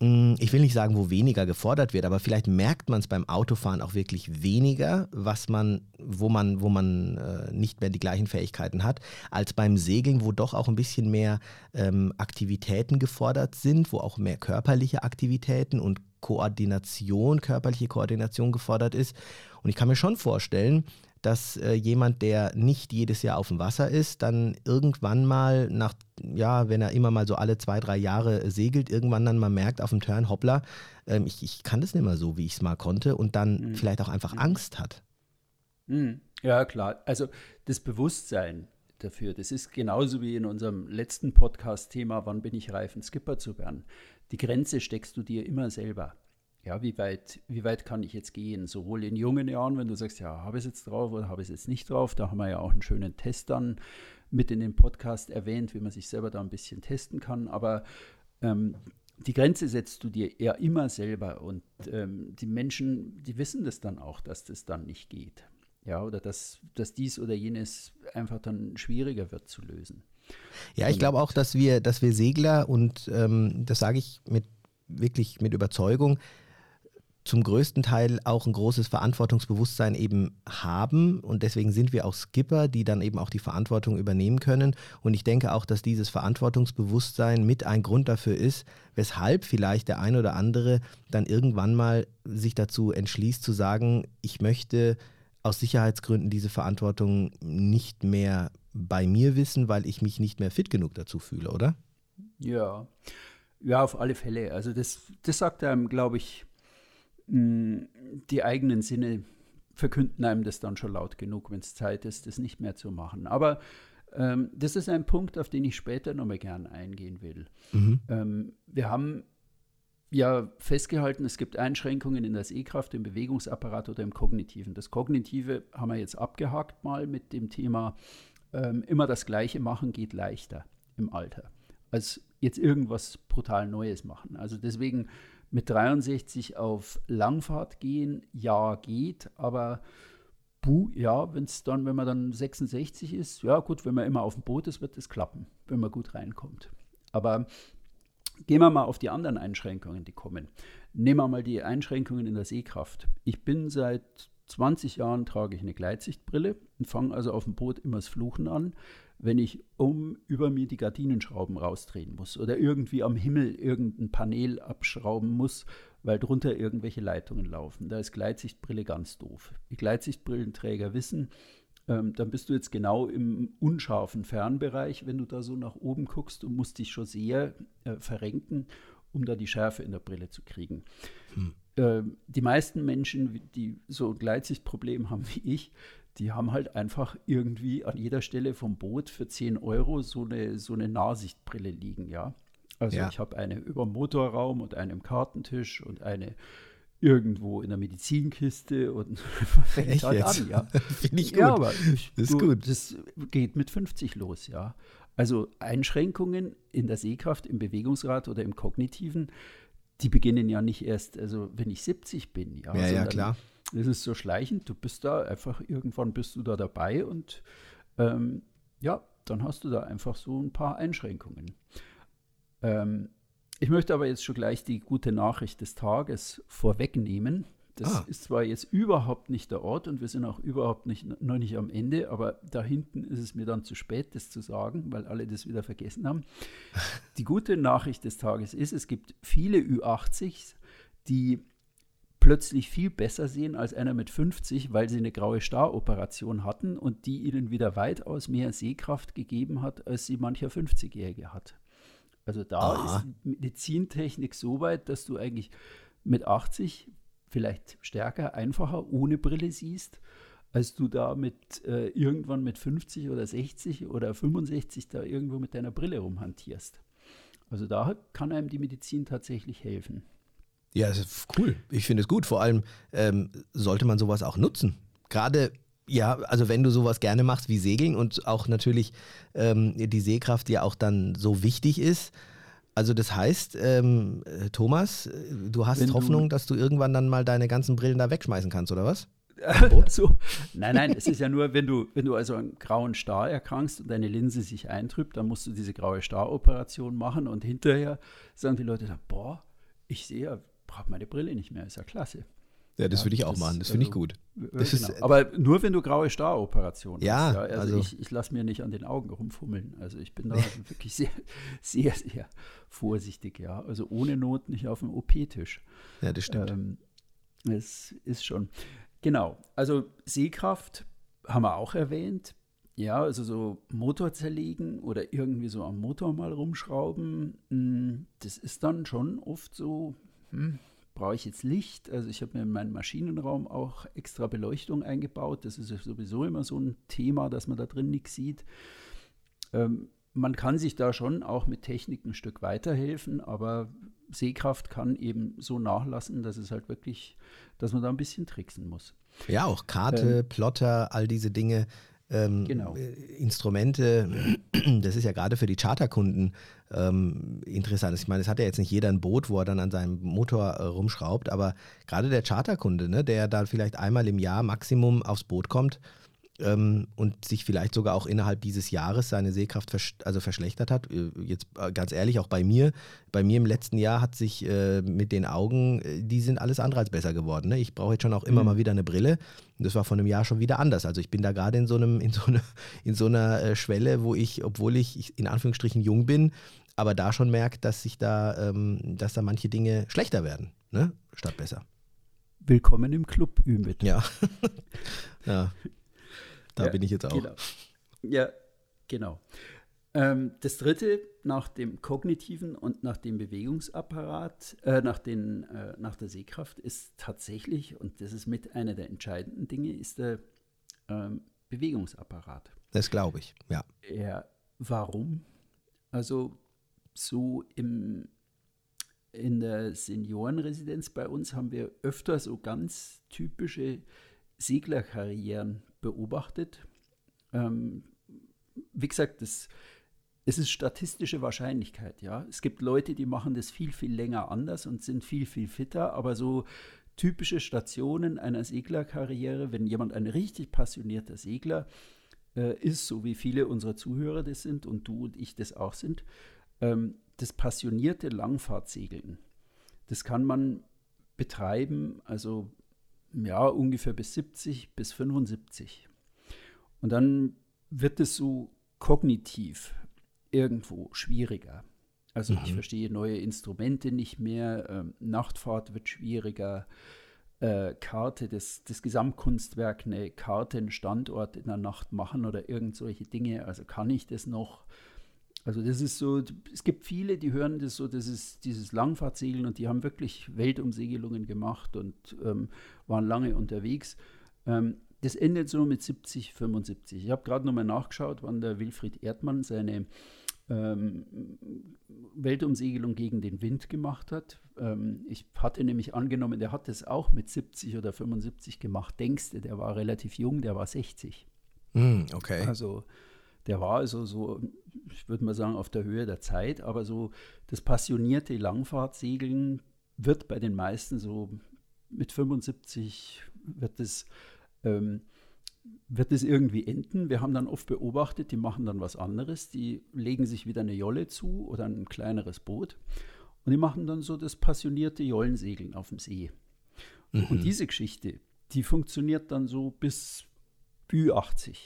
ich will nicht sagen, wo weniger gefordert wird, aber vielleicht merkt man es beim Autofahren auch wirklich weniger, was man, wo man, wo man äh, nicht mehr die gleichen Fähigkeiten hat, als beim Segeln, wo doch auch ein bisschen mehr ähm, Aktivitäten gefordert sind, wo auch mehr körperliche Aktivitäten und Koordination, körperliche Koordination gefordert ist. Und ich kann mir schon vorstellen, dass äh, jemand, der nicht jedes Jahr auf dem Wasser ist, dann irgendwann mal nach, ja, wenn er immer mal so alle zwei, drei Jahre segelt, irgendwann dann mal merkt auf dem Turn, hoppla, ähm, ich, ich kann das nicht mehr so, wie ich es mal konnte und dann mhm. vielleicht auch einfach mhm. Angst hat. Mhm. Ja, klar. Also das Bewusstsein dafür, das ist genauso wie in unserem letzten Podcast-Thema, wann bin ich reif, ein Skipper zu werden. Die Grenze steckst du dir immer selber ja, wie weit, wie weit kann ich jetzt gehen? Sowohl in jungen Jahren, wenn du sagst, ja, habe ich es jetzt drauf oder habe ich es jetzt nicht drauf, da haben wir ja auch einen schönen Test dann mit in dem Podcast erwähnt, wie man sich selber da ein bisschen testen kann. Aber ähm, die Grenze setzt du dir eher immer selber und ähm, die Menschen, die wissen das dann auch, dass das dann nicht geht. Ja, oder dass, dass dies oder jenes einfach dann schwieriger wird zu lösen. Ja, ich glaube auch, dass wir, dass wir Segler und ähm, das sage ich mit wirklich mit Überzeugung, zum größten Teil auch ein großes Verantwortungsbewusstsein eben haben und deswegen sind wir auch Skipper, die dann eben auch die Verantwortung übernehmen können und ich denke auch, dass dieses Verantwortungsbewusstsein mit ein Grund dafür ist, weshalb vielleicht der ein oder andere dann irgendwann mal sich dazu entschließt zu sagen, ich möchte aus Sicherheitsgründen diese Verantwortung nicht mehr bei mir wissen, weil ich mich nicht mehr fit genug dazu fühle, oder? Ja, ja, auf alle Fälle. Also das, das sagt einem, glaube ich, die eigenen Sinne verkünden einem das dann schon laut genug, wenn es Zeit ist, das nicht mehr zu machen. Aber ähm, das ist ein Punkt, auf den ich später nochmal gern eingehen will. Mhm. Ähm, wir haben ja festgehalten, es gibt Einschränkungen in der Sehkraft, im Bewegungsapparat oder im Kognitiven. Das Kognitive haben wir jetzt abgehakt mal mit dem Thema, ähm, immer das Gleiche machen geht leichter im Alter. als jetzt irgendwas brutal Neues machen. Also deswegen mit 63 auf Langfahrt gehen, ja, geht, aber buh, ja, wenn es dann, wenn man dann 66 ist, ja gut, wenn man immer auf dem Boot ist, wird es klappen, wenn man gut reinkommt. Aber gehen wir mal auf die anderen Einschränkungen, die kommen. Nehmen wir mal die Einschränkungen in der Sehkraft. Ich bin seit 20 Jahren trage ich eine Gleitsichtbrille und fange also auf dem Boot immer das Fluchen an, wenn ich um über mir die Gardinenschrauben rausdrehen muss oder irgendwie am Himmel irgendein Panel abschrauben muss, weil drunter irgendwelche Leitungen laufen. Da ist Gleitsichtbrille ganz doof. Die Gleitsichtbrillenträger wissen, ähm, dann bist du jetzt genau im unscharfen Fernbereich, wenn du da so nach oben guckst und musst dich schon sehr äh, verrenken, um da die Schärfe in der Brille zu kriegen. Hm. Äh, die meisten Menschen, die so ein Gleitsichtproblem haben wie ich, die haben halt einfach irgendwie an jeder Stelle vom Boot für 10 Euro so eine, so eine Nahsichtbrille liegen, ja. Also ja. ich habe eine über dem Motorraum und eine im Kartentisch und eine irgendwo in der Medizinkiste und fängt halt jetzt? an, ja. Finde ich gut. Ja, aber ich, das ist du, gut. Das geht mit 50 los, ja. Also Einschränkungen in der Sehkraft, im Bewegungsrad oder im Kognitiven, die beginnen ja nicht erst, also wenn ich 70 bin, ja. Ja, ja, klar. Es ist so schleichend, du bist da einfach, irgendwann bist du da dabei und ähm, ja, dann hast du da einfach so ein paar Einschränkungen. Ähm, ich möchte aber jetzt schon gleich die gute Nachricht des Tages vorwegnehmen. Das ah. ist zwar jetzt überhaupt nicht der Ort und wir sind auch überhaupt nicht, noch nicht am Ende, aber da hinten ist es mir dann zu spät, das zu sagen, weil alle das wieder vergessen haben. Die gute Nachricht des Tages ist, es gibt viele Ü80s, die plötzlich viel besser sehen als einer mit 50, weil sie eine graue Staroperation hatten und die ihnen wieder weitaus mehr Sehkraft gegeben hat, als sie mancher 50-Jährige hat. Also da Aha. ist Medizintechnik so weit, dass du eigentlich mit 80 vielleicht stärker, einfacher, ohne Brille siehst, als du da mit äh, irgendwann mit 50 oder 60 oder 65 da irgendwo mit deiner Brille rumhantierst. Also da kann einem die Medizin tatsächlich helfen. Ja, cool. Ich finde es gut. Vor allem ähm, sollte man sowas auch nutzen. Gerade ja, also wenn du sowas gerne machst wie Segeln und auch natürlich ähm, die Sehkraft ja auch dann so wichtig ist. Also das heißt, ähm, Thomas, du hast wenn Hoffnung, du dass du irgendwann dann mal deine ganzen Brillen da wegschmeißen kannst, oder was? so. Nein, nein, es ist ja nur, wenn du, wenn du also einen grauen Star erkrankst und deine Linse sich eintrübt, dann musst du diese graue Star-Operation machen und hinterher sagen die Leute dann, boah, ich sehe ja, brauche meine Brille nicht mehr, ist ja klasse. Ja, das ja, würde ich auch das, machen. Das finde ich also, gut. Das genau. ist, Aber nur wenn du graue Staroperationen ja, hast. Ja, also, also ich, ich lasse mir nicht an den Augen rumfummeln. Also ich bin da wirklich sehr, sehr, sehr vorsichtig, ja. Also ohne Not nicht auf dem OP-Tisch. Ja, das stimmt. Ähm, es ist schon. Genau. Also Sehkraft haben wir auch erwähnt. Ja, also so Motor zerlegen oder irgendwie so am Motor mal rumschrauben, hm, das ist dann schon oft so, hm, brauche ich jetzt Licht? Also ich habe mir in meinen Maschinenraum auch extra Beleuchtung eingebaut. Das ist sowieso immer so ein Thema, dass man da drin nichts sieht. Ähm, man kann sich da schon auch mit Technik ein Stück weiterhelfen, aber Sehkraft kann eben so nachlassen, dass es halt wirklich, dass man da ein bisschen tricksen muss. Ja, auch Karte, ähm, Plotter, all diese Dinge ähm, genau. Äh, Instrumente, das ist ja gerade für die Charterkunden ähm, interessant. Ich meine, es hat ja jetzt nicht jeder ein Boot, wo er dann an seinem Motor äh, rumschraubt, aber gerade der Charterkunde, ne, der da vielleicht einmal im Jahr Maximum aufs Boot kommt, ähm, und sich vielleicht sogar auch innerhalb dieses Jahres seine Sehkraft vers also verschlechtert hat. Äh, jetzt äh, ganz ehrlich, auch bei mir. Bei mir im letzten Jahr hat sich äh, mit den Augen, äh, die sind alles andere als besser geworden. Ne? Ich brauche jetzt schon auch immer mhm. mal wieder eine Brille. Und das war von einem Jahr schon wieder anders. Also ich bin da gerade in so einem, in so, eine, in so einer Schwelle, wo ich, obwohl ich in Anführungsstrichen jung bin, aber da schon merke, dass sich da, ähm, dass da manche Dinge schlechter werden, ne? statt besser. Willkommen im Club, Ümit. Ja. ja. Da ja, bin ich jetzt auch. Genau. Ja, genau. Ähm, das dritte, nach dem kognitiven und nach dem Bewegungsapparat, äh, nach, den, äh, nach der Sehkraft, ist tatsächlich, und das ist mit einer der entscheidenden Dinge, ist der ähm, Bewegungsapparat. Das glaube ich, ja. Ja, warum? Also so im, in der Seniorenresidenz bei uns haben wir öfter so ganz typische Seglerkarrieren beobachtet. Ähm, wie gesagt, das, es ist statistische Wahrscheinlichkeit, ja. Es gibt Leute, die machen das viel, viel länger anders und sind viel, viel fitter, aber so typische Stationen einer Seglerkarriere, wenn jemand ein richtig passionierter Segler äh, ist, so wie viele unserer Zuhörer das sind und du und ich das auch sind, ähm, das passionierte Langfahrtsegeln, das kann man betreiben, also ja, ungefähr bis 70 bis 75. Und dann wird es so kognitiv irgendwo schwieriger. Also mhm. ich verstehe neue Instrumente nicht mehr, ähm, Nachtfahrt wird schwieriger, äh, Karte, das, das Gesamtkunstwerk, eine Karte, einen Standort in der Nacht machen oder irgend solche Dinge. Also kann ich das noch? Also das ist so, es gibt viele, die hören das so, das ist dieses Langfahrtsegeln und die haben wirklich Weltumsegelungen gemacht und ähm, waren lange unterwegs. Ähm, das endet so mit 70, 75. Ich habe gerade nochmal nachgeschaut, wann der Wilfried Erdmann seine ähm, Weltumsegelung gegen den Wind gemacht hat. Ähm, ich hatte nämlich angenommen, der hat das auch mit 70 oder 75 gemacht. Denkste, der war relativ jung, der war 60. Mm, okay. Also der war also so, ich würde mal sagen, auf der Höhe der Zeit, aber so das passionierte Langfahrtsegeln wird bei den meisten so mit 75 wird es ähm, wird es irgendwie enden. Wir haben dann oft beobachtet, die machen dann was anderes. Die legen sich wieder eine Jolle zu oder ein kleineres Boot und die machen dann so das passionierte Jollensegeln auf dem See. Mhm. Und diese Geschichte, die funktioniert dann so bis Ü80.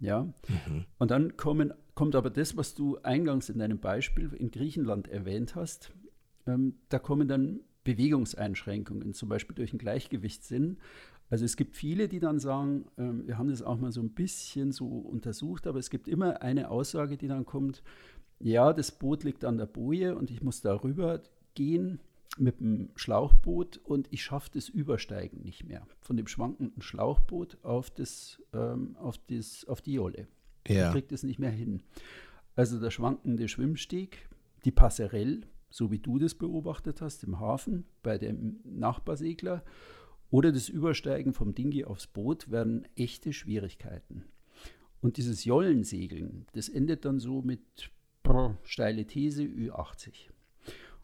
Ja. Mhm. Und dann kommen, kommt aber das, was du eingangs in deinem Beispiel in Griechenland erwähnt hast. Ähm, da kommen dann Bewegungseinschränkungen, zum Beispiel durch einen Gleichgewichtssinn. Also es gibt viele, die dann sagen, äh, wir haben das auch mal so ein bisschen so untersucht, aber es gibt immer eine Aussage, die dann kommt, ja, das Boot liegt an der Boje und ich muss darüber gehen mit dem Schlauchboot und ich schaffe das Übersteigen nicht mehr. Von dem schwankenden Schlauchboot auf, das, ähm, auf, das, auf die Jolle. Ja. Ich kriege das nicht mehr hin. Also der schwankende Schwimmsteg, die Passerelle, so wie du das beobachtet hast im Hafen bei dem Nachbarsegler oder das Übersteigen vom Dingi aufs Boot werden echte Schwierigkeiten. Und dieses Jollensegeln, das endet dann so mit brr, steile These Ü80.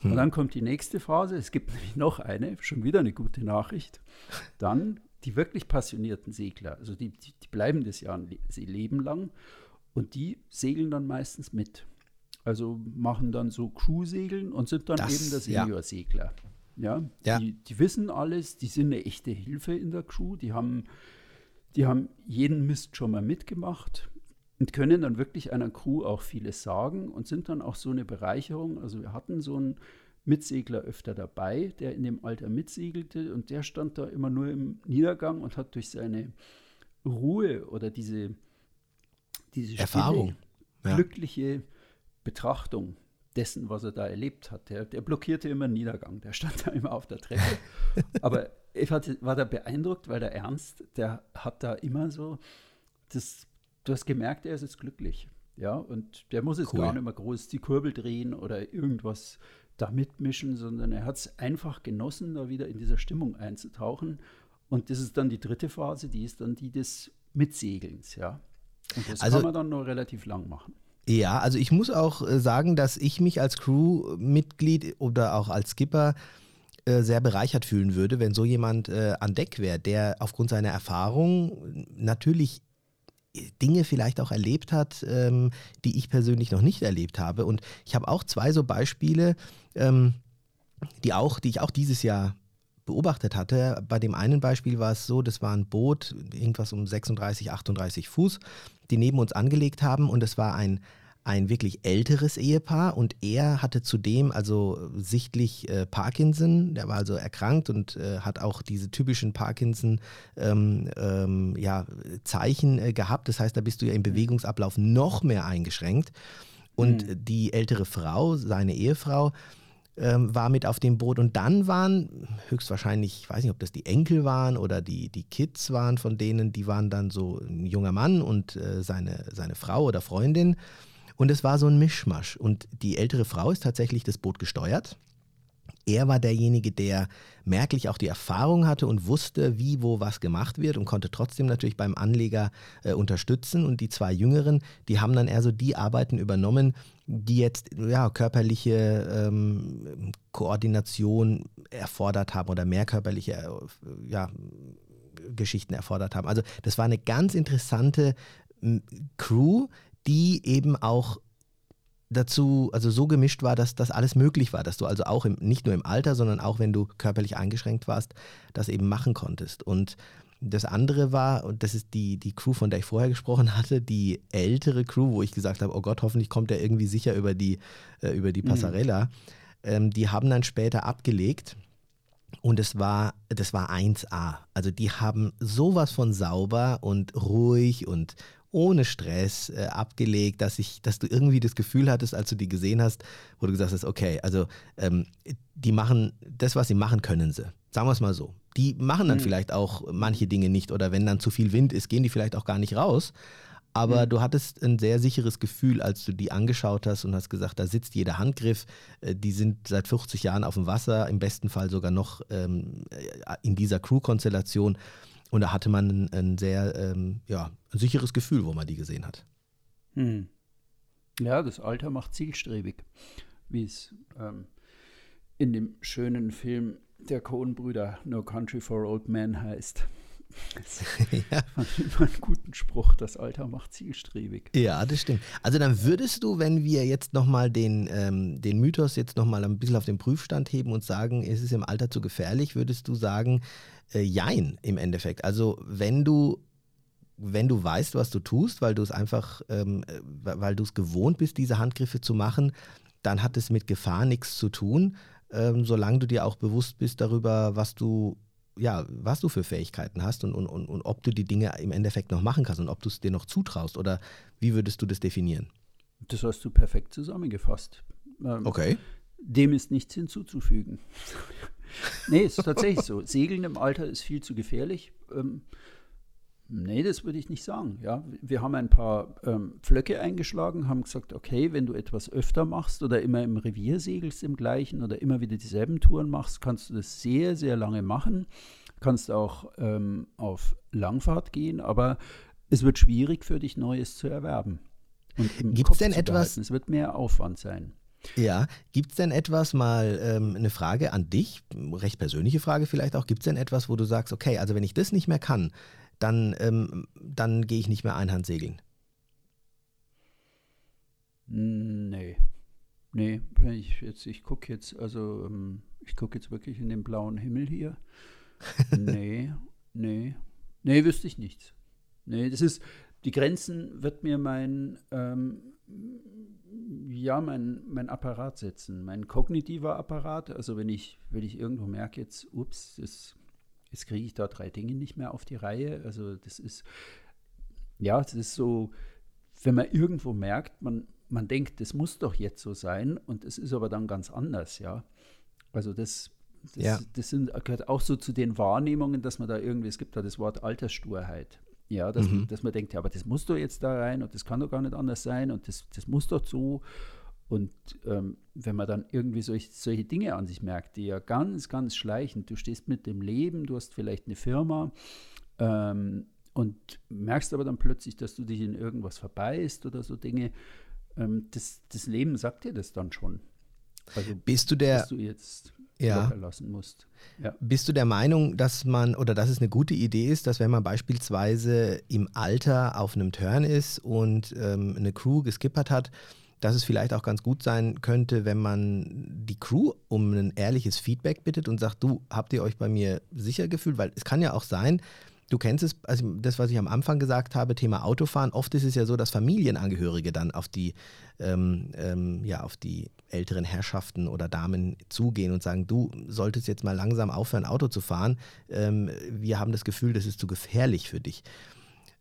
Und hm. dann kommt die nächste Phase, es gibt nämlich noch eine, schon wieder eine gute Nachricht. Dann die wirklich passionierten Segler, also die, die, die bleiben das ja ein Leben lang und die segeln dann meistens mit. Also machen dann so Crew-Segeln und sind dann das, eben der Senior-Segler. Ja. Ja, ja. Die, die, wissen alles, die sind eine echte Hilfe in der Crew, die haben, die haben jeden Mist schon mal mitgemacht und können dann wirklich einer Crew auch vieles sagen und sind dann auch so eine Bereicherung. Also wir hatten so einen Mitsegler öfter dabei, der in dem Alter mitsegelte und der stand da immer nur im Niedergang und hat durch seine Ruhe oder diese, diese Erfahrung, stille, glückliche Betrachtung dessen, was er da erlebt hat. Der, der blockierte immer einen Niedergang, der stand da immer auf der Treppe. Aber ich hatte, war da beeindruckt, weil der Ernst, der hat da immer so, das, du hast gemerkt, er ist jetzt glücklich. Ja, und der muss jetzt cool. gar nicht mehr groß die Kurbel drehen oder irgendwas da mitmischen, sondern er hat es einfach genossen, da wieder in dieser Stimmung einzutauchen. Und das ist dann die dritte Phase, die ist dann die des Mitsegelns, ja. Und das also, kann man dann noch relativ lang machen. Ja, also ich muss auch äh, sagen, dass ich mich als Crewmitglied oder auch als Skipper äh, sehr bereichert fühlen würde, wenn so jemand äh, an Deck wäre, der aufgrund seiner Erfahrung natürlich Dinge vielleicht auch erlebt hat, ähm, die ich persönlich noch nicht erlebt habe. Und ich habe auch zwei so Beispiele, ähm, die, auch, die ich auch dieses Jahr beobachtet hatte. Bei dem einen Beispiel war es so, das war ein Boot, irgendwas um 36, 38 Fuß, die neben uns angelegt haben und es war ein, ein wirklich älteres Ehepaar und er hatte zudem also sichtlich äh, Parkinson, der war also erkrankt und äh, hat auch diese typischen Parkinson ähm, ähm, ja, Zeichen äh, gehabt. Das heißt, da bist du ja im Bewegungsablauf noch mehr eingeschränkt. Und mhm. die ältere Frau, seine Ehefrau, ähm, war mit auf dem Boot. Und dann waren höchstwahrscheinlich, ich weiß nicht, ob das die Enkel waren oder die, die Kids waren von denen, die waren dann so ein junger Mann und äh, seine, seine Frau oder Freundin. Und es war so ein Mischmasch. Und die ältere Frau ist tatsächlich das Boot gesteuert. er war derjenige, der merklich auch die Erfahrung hatte und wusste, wie, wo, was gemacht wird und konnte trotzdem natürlich beim Anleger äh, unterstützen. Und die zwei Jüngeren, die haben dann eher so die Arbeiten übernommen, die jetzt ja, körperliche ähm, Koordination erfordert haben oder mehr körperliche äh, ja, Geschichten erfordert haben. Also das war eine ganz interessante Crew, die eben auch dazu, also so gemischt war, dass das alles möglich war, dass du also auch im, nicht nur im Alter, sondern auch wenn du körperlich eingeschränkt warst, das eben machen konntest. Und das andere war, und das ist die, die Crew, von der ich vorher gesprochen hatte, die ältere Crew, wo ich gesagt habe, oh Gott, hoffentlich kommt er irgendwie sicher über die, äh, über die mhm. Passarella. Mhm. Ähm, die haben dann später abgelegt. Und es war, das war 1A. Also die haben sowas von sauber und ruhig und, ohne Stress äh, abgelegt, dass ich, dass du irgendwie das Gefühl hattest, als du die gesehen hast, wo du gesagt hast, okay, also ähm, die machen das, was sie machen, können sie. Sagen wir es mal so. Die machen dann mhm. vielleicht auch manche Dinge nicht oder wenn dann zu viel Wind ist, gehen die vielleicht auch gar nicht raus. Aber mhm. du hattest ein sehr sicheres Gefühl, als du die angeschaut hast und hast gesagt, da sitzt jeder Handgriff. Äh, die sind seit 50 Jahren auf dem Wasser, im besten Fall sogar noch ähm, äh, in dieser Crew-Konstellation. Und da hatte man ein, sehr ähm, ja, ein sicheres Gefühl, wo man die gesehen hat. Hm. Ja, das Alter macht zielstrebig, wie es ähm, in dem schönen Film der Coen-Brüder No Country for Old Men heißt. Ja. Fand einen guten Spruch, das Alter macht zielstrebig. Ja, das stimmt. Also dann würdest du, wenn wir jetzt nochmal den, ähm, den Mythos jetzt nochmal ein bisschen auf den Prüfstand heben und sagen, ist es im Alter zu gefährlich, würdest du sagen, äh, Jein im Endeffekt. Also wenn du wenn du weißt, was du tust, weil du es einfach, ähm, äh, weil du es gewohnt bist, diese Handgriffe zu machen, dann hat es mit Gefahr nichts zu tun, ähm, solange du dir auch bewusst bist darüber, was du, ja, was du für Fähigkeiten hast und, und, und, und ob du die Dinge im Endeffekt noch machen kannst und ob du es dir noch zutraust oder wie würdest du das definieren? Das hast du perfekt zusammengefasst. Ähm, okay. Dem ist nichts hinzuzufügen. nee, ist tatsächlich so. Segeln im Alter ist viel zu gefährlich. Ähm, nee, das würde ich nicht sagen. Ja, wir haben ein paar ähm, Pflöcke eingeschlagen, haben gesagt, okay, wenn du etwas öfter machst oder immer im Revier segelst im gleichen oder immer wieder dieselben Touren machst, kannst du das sehr, sehr lange machen. Kannst auch ähm, auf Langfahrt gehen, aber es wird schwierig für dich, Neues zu erwerben. Gibt es denn etwas? Es wird mehr Aufwand sein. Ja, gibt es denn etwas mal ähm, eine Frage an dich, recht persönliche Frage vielleicht auch, gibt es denn etwas, wo du sagst, okay, also wenn ich das nicht mehr kann, dann, ähm, dann gehe ich nicht mehr Einhand segeln? Nee. Nee, ich jetzt, ich gucke jetzt, also ähm, ich gucke jetzt wirklich in den blauen Himmel hier. nee, nee. Nee, wüsste ich nichts. Nee, das ist, die Grenzen wird mir mein ähm, ja, mein, mein Apparat setzen, mein kognitiver Apparat. Also wenn ich, wenn ich irgendwo merke, jetzt, ups, das, jetzt kriege ich da drei Dinge nicht mehr auf die Reihe. Also das ist, ja, das ist so, wenn man irgendwo merkt, man, man denkt, das muss doch jetzt so sein und es ist aber dann ganz anders, ja. Also das, das, ja. das sind, gehört auch so zu den Wahrnehmungen, dass man da irgendwie, es gibt da das Wort Alterssturheit. Ja, dass, mhm. man, dass man denkt, ja, aber das muss doch jetzt da rein und das kann doch gar nicht anders sein und das, das muss doch so. Und ähm, wenn man dann irgendwie solch, solche Dinge an sich merkt, die ja ganz, ganz schleichend, du stehst mit dem Leben, du hast vielleicht eine Firma ähm, und merkst aber dann plötzlich, dass du dich in irgendwas verbeißt oder so Dinge, ähm, das, das Leben sagt dir das dann schon. Also, bist du der, dass du jetzt ja. lassen musst. Ja. Bist du der Meinung, dass man oder dass es eine gute Idee ist, dass wenn man beispielsweise im Alter auf einem Turn ist und ähm, eine Crew geskippert hat, dass es vielleicht auch ganz gut sein könnte, wenn man die Crew um ein ehrliches Feedback bittet und sagt, du, habt ihr euch bei mir sicher gefühlt? Weil es kann ja auch sein, Du kennst es, also das, was ich am Anfang gesagt habe, Thema Autofahren. Oft ist es ja so, dass Familienangehörige dann auf die, ähm, ähm, ja, auf die älteren Herrschaften oder Damen zugehen und sagen, du solltest jetzt mal langsam aufhören, Auto zu fahren. Ähm, wir haben das Gefühl, das ist zu gefährlich für dich.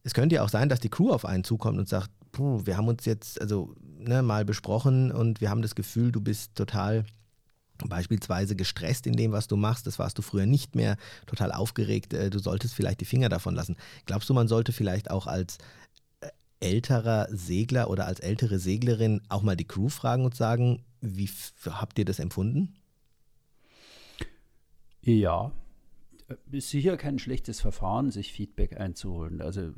Es könnte ja auch sein, dass die Crew auf einen zukommt und sagt, puh, wir haben uns jetzt also ne, mal besprochen und wir haben das Gefühl, du bist total beispielsweise gestresst in dem, was du machst, das warst du früher nicht mehr, total aufgeregt, äh, du solltest vielleicht die Finger davon lassen. Glaubst du, man sollte vielleicht auch als äh, älterer Segler oder als ältere Seglerin auch mal die Crew fragen und sagen, wie habt ihr das empfunden? Ja, ist sicher kein schlechtes Verfahren, sich Feedback einzuholen. Also,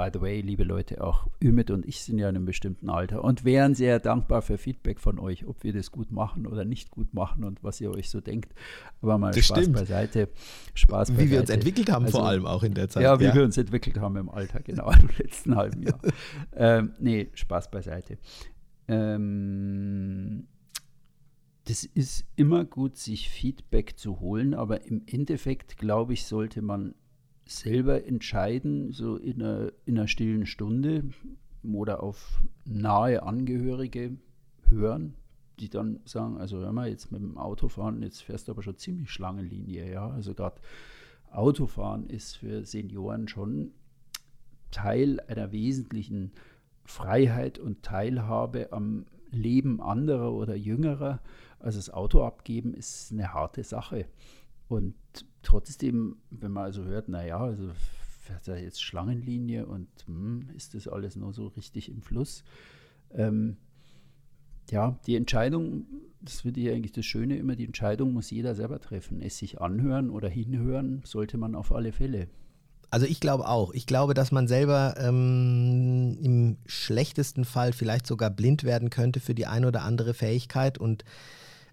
by the way, liebe Leute, auch Ümit und ich sind ja in einem bestimmten Alter und wären sehr dankbar für Feedback von euch, ob wir das gut machen oder nicht gut machen und was ihr euch so denkt. Aber mal das Spaß stimmt. beiseite. Spaß wie beiseite. wir uns entwickelt haben, also, vor allem auch in der Zeit. Ja, wie ja. wir uns entwickelt haben im Alter, genau, im letzten halben Jahr. ähm, nee, Spaß beiseite. Ähm, das ist immer gut, sich Feedback zu holen, aber im Endeffekt, glaube ich, sollte man selber entscheiden, so in einer, in einer stillen Stunde oder auf nahe Angehörige hören, die dann sagen, also hör mal, jetzt mit dem Autofahren, jetzt fährst du aber schon ziemlich Schlangenlinie, ja. Also gerade Autofahren ist für Senioren schon Teil einer wesentlichen Freiheit und Teilhabe am Leben anderer oder Jüngerer. Also das Auto abgeben ist eine harte Sache. Und trotzdem, wenn man also hört, naja, also fährt er jetzt Schlangenlinie und hm, ist das alles nur so richtig im Fluss? Ähm, ja, die Entscheidung, das finde ich eigentlich das Schöne immer, die Entscheidung muss jeder selber treffen. Es sich anhören oder hinhören sollte man auf alle Fälle. Also ich glaube auch. Ich glaube, dass man selber ähm, im schlechtesten Fall vielleicht sogar blind werden könnte für die eine oder andere Fähigkeit. Und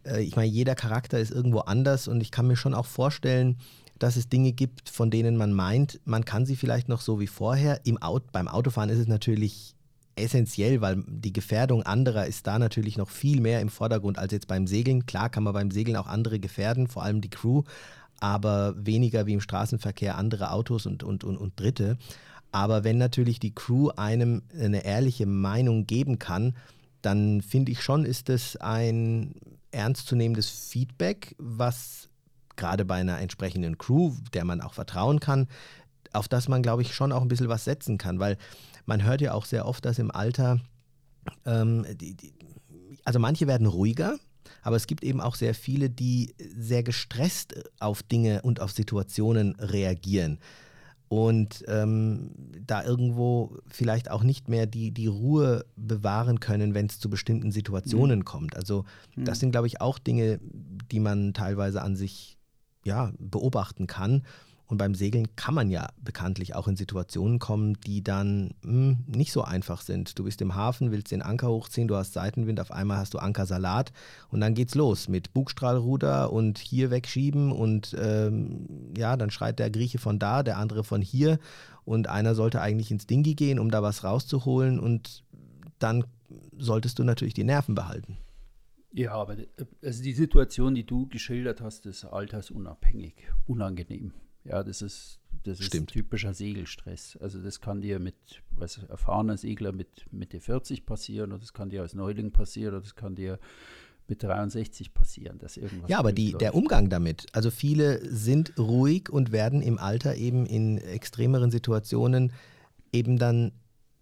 äh, ich meine, jeder Charakter ist irgendwo anders und ich kann mir schon auch vorstellen, dass es Dinge gibt, von denen man meint, man kann sie vielleicht noch so wie vorher. Im Auto, beim Autofahren ist es natürlich essentiell, weil die Gefährdung anderer ist da natürlich noch viel mehr im Vordergrund als jetzt beim Segeln. Klar kann man beim Segeln auch andere gefährden, vor allem die Crew, aber weniger wie im Straßenverkehr andere Autos und, und, und, und Dritte. Aber wenn natürlich die Crew einem eine ehrliche Meinung geben kann, dann finde ich schon, ist es ein ernstzunehmendes Feedback, was gerade bei einer entsprechenden Crew, der man auch vertrauen kann, auf das man, glaube ich, schon auch ein bisschen was setzen kann. Weil man hört ja auch sehr oft, dass im Alter, ähm, die, die, also manche werden ruhiger, aber es gibt eben auch sehr viele, die sehr gestresst auf Dinge und auf Situationen reagieren und ähm, da irgendwo vielleicht auch nicht mehr die, die Ruhe bewahren können, wenn es zu bestimmten Situationen mhm. kommt. Also das mhm. sind, glaube ich, auch Dinge, die man teilweise an sich ja, beobachten kann. Und beim Segeln kann man ja bekanntlich auch in Situationen kommen, die dann mh, hm, nicht so einfach sind. Du bist im Hafen, willst den Anker hochziehen, du hast Seitenwind, auf einmal hast du Ankersalat und dann geht's los mit Bugstrahlruder und hier wegschieben und ähm, ja, dann schreit der Grieche von da, der andere von hier und einer sollte eigentlich ins Dingi gehen, um da was rauszuholen und dann solltest du natürlich die Nerven behalten. Ja, aber also die Situation, die du geschildert hast, ist altersunabhängig, unangenehm. Ja, das ist, das ist typischer Segelstress. Also das kann dir mit was erfahrener Segler mit Mitte 40 passieren oder das kann dir als Neuling passieren oder das kann dir mit 63 passieren, dass irgendwas. Ja, aber die, der Umgang damit. Also viele sind ruhig und werden im Alter eben in extremeren Situationen eben dann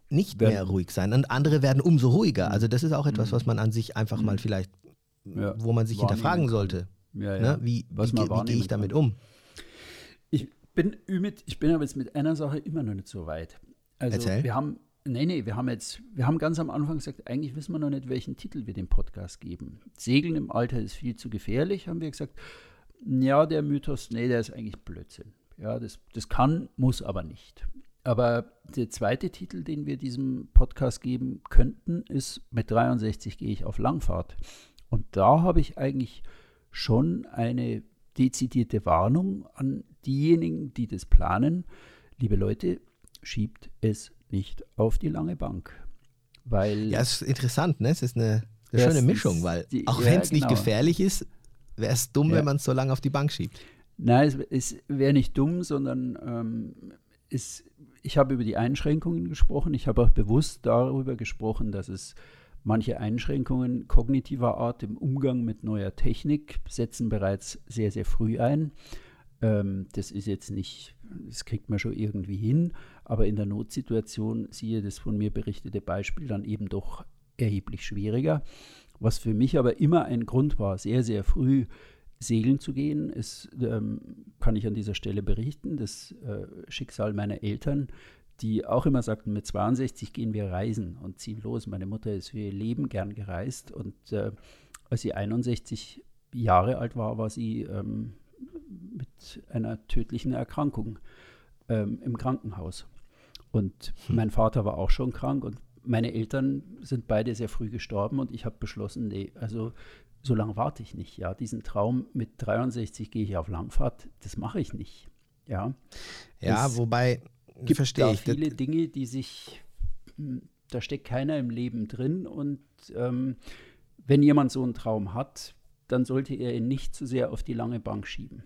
nicht werden, mehr ruhig sein. Und andere werden umso ruhiger. Also das ist auch etwas, was man an sich einfach mal vielleicht, ja, wo man sich hinterfragen sollte. Ja, ja. Ne? Wie, wie, wie gehe ich damit um? Bin mit, ich bin aber jetzt mit einer Sache immer noch nicht so weit. Also Erzähl. wir haben, nee, nee, wir haben jetzt, wir haben ganz am Anfang gesagt, eigentlich wissen wir noch nicht, welchen Titel wir dem Podcast geben. Segeln im Alter ist viel zu gefährlich, haben wir gesagt. Ja, der Mythos, nee, der ist eigentlich Blödsinn. Ja, das, das kann, muss aber nicht. Aber der zweite Titel, den wir diesem Podcast geben könnten, ist mit 63 gehe ich auf Langfahrt. Und da habe ich eigentlich schon eine dezidierte Warnung an diejenigen, die das planen. Liebe Leute, schiebt es nicht auf die lange Bank. Weil ja, es ist interessant, ne? Es ist eine, eine schöne Mischung, weil die, auch ja, wenn es genau. nicht gefährlich ist, wäre es dumm, ja. wenn man es so lange auf die Bank schiebt. Nein, es, es wäre nicht dumm, sondern ähm, es, ich habe über die Einschränkungen gesprochen. Ich habe auch bewusst darüber gesprochen, dass es Manche Einschränkungen kognitiver Art im Umgang mit neuer Technik setzen bereits sehr, sehr früh ein. Ähm, das ist jetzt nicht, das kriegt man schon irgendwie hin, aber in der Notsituation siehe das von mir berichtete Beispiel dann eben doch erheblich schwieriger. Was für mich aber immer ein Grund war, sehr, sehr früh segeln zu gehen, ist, ähm, kann ich an dieser Stelle berichten, das äh, Schicksal meiner Eltern, die auch immer sagten, mit 62 gehen wir reisen und ziehen los. Meine Mutter ist für ihr Leben gern gereist und äh, als sie 61 Jahre alt war, war sie ähm, mit einer tödlichen Erkrankung ähm, im Krankenhaus. Und hm. mein Vater war auch schon krank und meine Eltern sind beide sehr früh gestorben und ich habe beschlossen, nee, also so lange warte ich nicht. Ja, diesen Traum mit 63 gehe ich auf Langfahrt, das mache ich nicht. Ja, ja es wobei gibt verstehe da ich. viele Dinge, die sich, hm, da steckt keiner im Leben drin und ähm, wenn jemand so einen Traum hat, dann sollte er ihn nicht zu sehr auf die lange Bank schieben.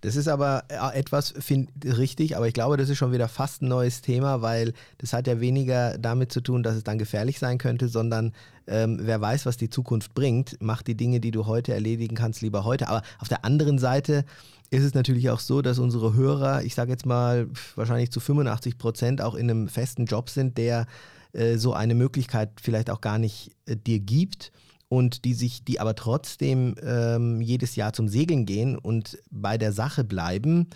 Das ist aber äh, etwas find, richtig, aber ich glaube, das ist schon wieder fast ein neues Thema, weil das hat ja weniger damit zu tun, dass es dann gefährlich sein könnte, sondern ähm, wer weiß, was die Zukunft bringt, macht die Dinge, die du heute erledigen kannst, lieber heute. Aber auf der anderen Seite ist es natürlich auch so, dass unsere Hörer, ich sage jetzt mal, wahrscheinlich zu 85 Prozent auch in einem festen Job sind, der äh, so eine Möglichkeit vielleicht auch gar nicht äh, dir gibt und die sich, die aber trotzdem ähm, jedes Jahr zum Segeln gehen und bei der Sache bleiben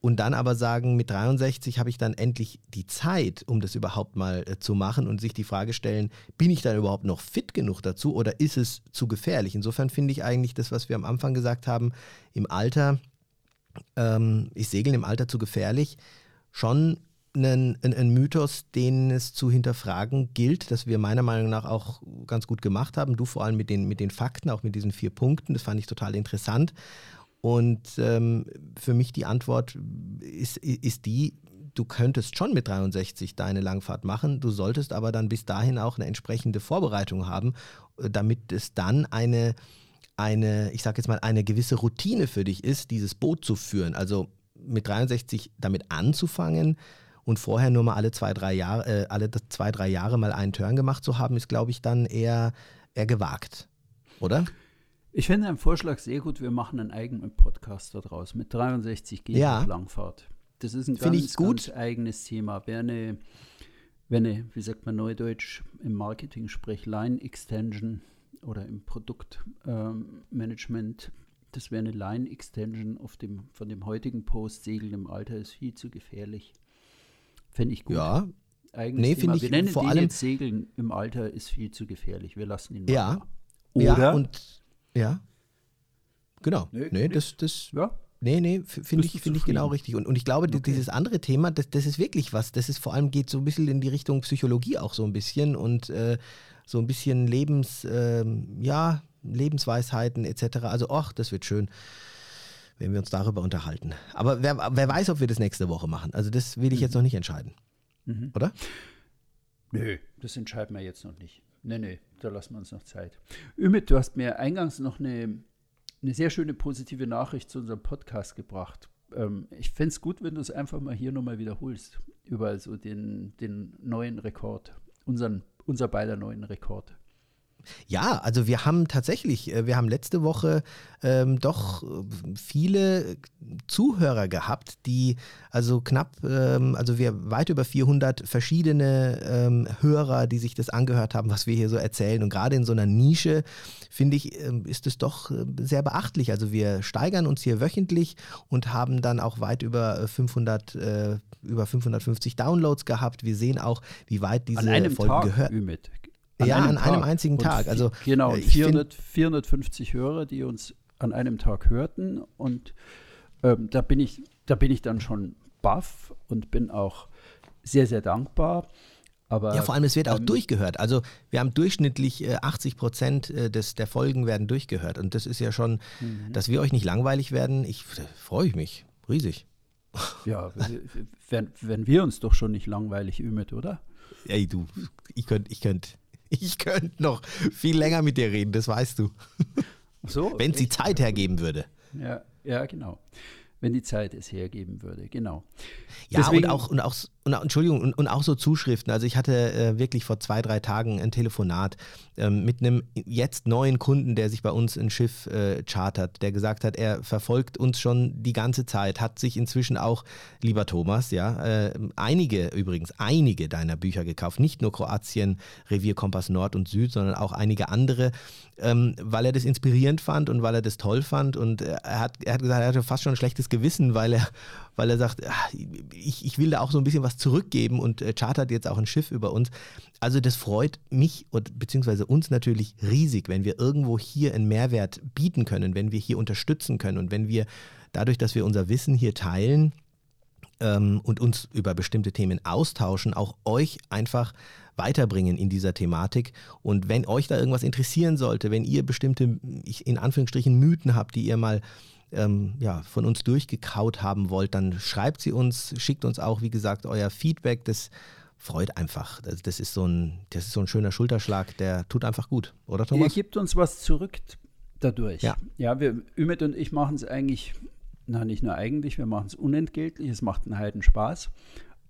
und dann aber sagen, mit 63 habe ich dann endlich die Zeit, um das überhaupt mal äh, zu machen und sich die Frage stellen, bin ich dann überhaupt noch fit genug dazu oder ist es zu gefährlich? Insofern finde ich eigentlich das, was wir am Anfang gesagt haben, im Alter, ähm, ist Segeln im Alter zu gefährlich, schon ein, ein, ein, Mythos, den es zu hinterfragen gilt, dass wir meiner Meinung nach auch ganz gut gemacht haben. Du vor allem mit den, mit den Fakten, auch mit diesen vier Punkten. Das fand ich total interessant. Und ähm, für mich die Antwort ist, ist die, du könntest schon mit 63 deine Langfahrt machen, du solltest aber dann bis dahin auch eine entsprechende Vorbereitung haben, äh, damit es dann eine, eine ich sage jetzt mal, eine gewisse Routine für dich ist, dieses Boot zu führen. Also mit 63 damit anzufangen, und vorher nur mal alle zwei, drei Jahre, äh, alle zwei, drei Jahre mal einen Turn gemacht zu haben, ist, glaube ich, dann eher, eher gewagt, oder? Ich finde einen Vorschlag sehr gut. Wir machen einen eigenen Podcast daraus. Mit 63 geht ja. Langfahrt. Das ist ein ganz, ganz eigenes Thema. Wäre eine, wär eine, wie sagt man neudeutsch, im Marketing sprich Line Extension oder im Produktmanagement. Ähm, das wäre eine Line Extension auf dem, von dem heutigen Post. Segeln im Alter ist viel zu gefährlich. Fände ich gut. Ja. Eigenes nee, finde ich Wir nennen vor allem jetzt Segeln im Alter ist viel zu gefährlich. Wir lassen ihn mal. Ja. Oder? Ja, und, ja. Genau. Nee, nee das, das, ja. Nee, nee, finde ich, find ich genau richtig. Und, und ich glaube, okay. dieses andere Thema, das, das ist wirklich was. Das ist vor allem geht so ein bisschen in die Richtung Psychologie auch so ein bisschen und äh, so ein bisschen Lebens, äh, ja, Lebensweisheiten etc. Also, ach, das wird schön wenn wir uns darüber unterhalten. Aber wer, wer weiß, ob wir das nächste Woche machen. Also das will ich jetzt noch nicht entscheiden. Mhm. Oder? Nö, das entscheiden wir jetzt noch nicht. Nee, nee, da lassen wir uns noch Zeit. Ümit, du hast mir eingangs noch eine, eine sehr schöne positive Nachricht zu unserem Podcast gebracht. Ähm, ich fände es gut, wenn du es einfach mal hier nochmal wiederholst. Über also den, den neuen Rekord, unseren, unser beider neuen Rekord. Ja, also wir haben tatsächlich, äh, wir haben letzte Woche ähm, doch äh, viele Zuhörer gehabt, die also knapp, ähm, also wir weit über 400 verschiedene ähm, Hörer, die sich das angehört haben, was wir hier so erzählen. Und gerade in so einer Nische, finde ich, ähm, ist es doch äh, sehr beachtlich. Also wir steigern uns hier wöchentlich und haben dann auch weit über 500, äh, über 550 Downloads gehabt. Wir sehen auch, wie weit diese Folge gehört. An ja, an einem einzigen Tag. Also, genau, 400, 450 Hörer, die uns an einem Tag hörten. Und ähm, da, bin ich, da bin ich dann schon baff und bin auch sehr, sehr dankbar. Aber, ja, vor allem, es wird auch ähm, durchgehört. Also wir haben durchschnittlich äh, 80 Prozent äh, des, der Folgen werden durchgehört. Und das ist ja schon, mhm. dass wir euch nicht langweilig werden. Ich freue ich mich riesig. Ja, wenn, wenn wir uns doch schon nicht langweilig ümet, oder? Ey, du, ich könnte ich könnt ich könnte noch viel länger mit dir reden, das weißt du. So, Wenn es die Zeit hergeben würde. Ja, ja, genau wenn die Zeit es hergeben würde. Genau. Ja, Deswegen, und auch, und auch, und, Entschuldigung, und, und auch so Zuschriften. Also ich hatte äh, wirklich vor zwei, drei Tagen ein Telefonat ähm, mit einem jetzt neuen Kunden, der sich bei uns ein Schiff äh, chartert, der gesagt hat, er verfolgt uns schon die ganze Zeit, hat sich inzwischen auch, lieber Thomas, ja, äh, einige übrigens, einige deiner Bücher gekauft. Nicht nur Kroatien, Revierkompass Nord und Süd, sondern auch einige andere, ähm, weil er das inspirierend fand und weil er das toll fand. Und äh, er hat, er hat gesagt, er hatte fast schon ein schlechtes Gewissen, weil er, weil er sagt, ach, ich, ich will da auch so ein bisschen was was zurückgeben und äh, chartert jetzt auch ein Schiff über uns. Also das freut mich und beziehungsweise uns natürlich riesig, wenn wir irgendwo hier einen Mehrwert bieten können, wenn wir hier unterstützen können und wenn wir dadurch, dass wir unser Wissen hier teilen ähm, und uns über bestimmte Themen austauschen, auch euch einfach weiterbringen in dieser Thematik. Und wenn euch da irgendwas interessieren sollte, wenn ihr bestimmte, in Anführungsstrichen, Mythen habt, die ihr mal ähm, ja, von uns durchgekaut haben wollt, dann schreibt sie uns, schickt uns auch, wie gesagt, euer Feedback. Das freut einfach. Das, das, ist, so ein, das ist so ein schöner Schulterschlag, der tut einfach gut, oder Thomas? Ihr gibt uns was zurück dadurch. Ja, ja wir, Ümit und ich machen es eigentlich, na nicht nur eigentlich, wir machen es unentgeltlich, es macht einen Heiden Spaß.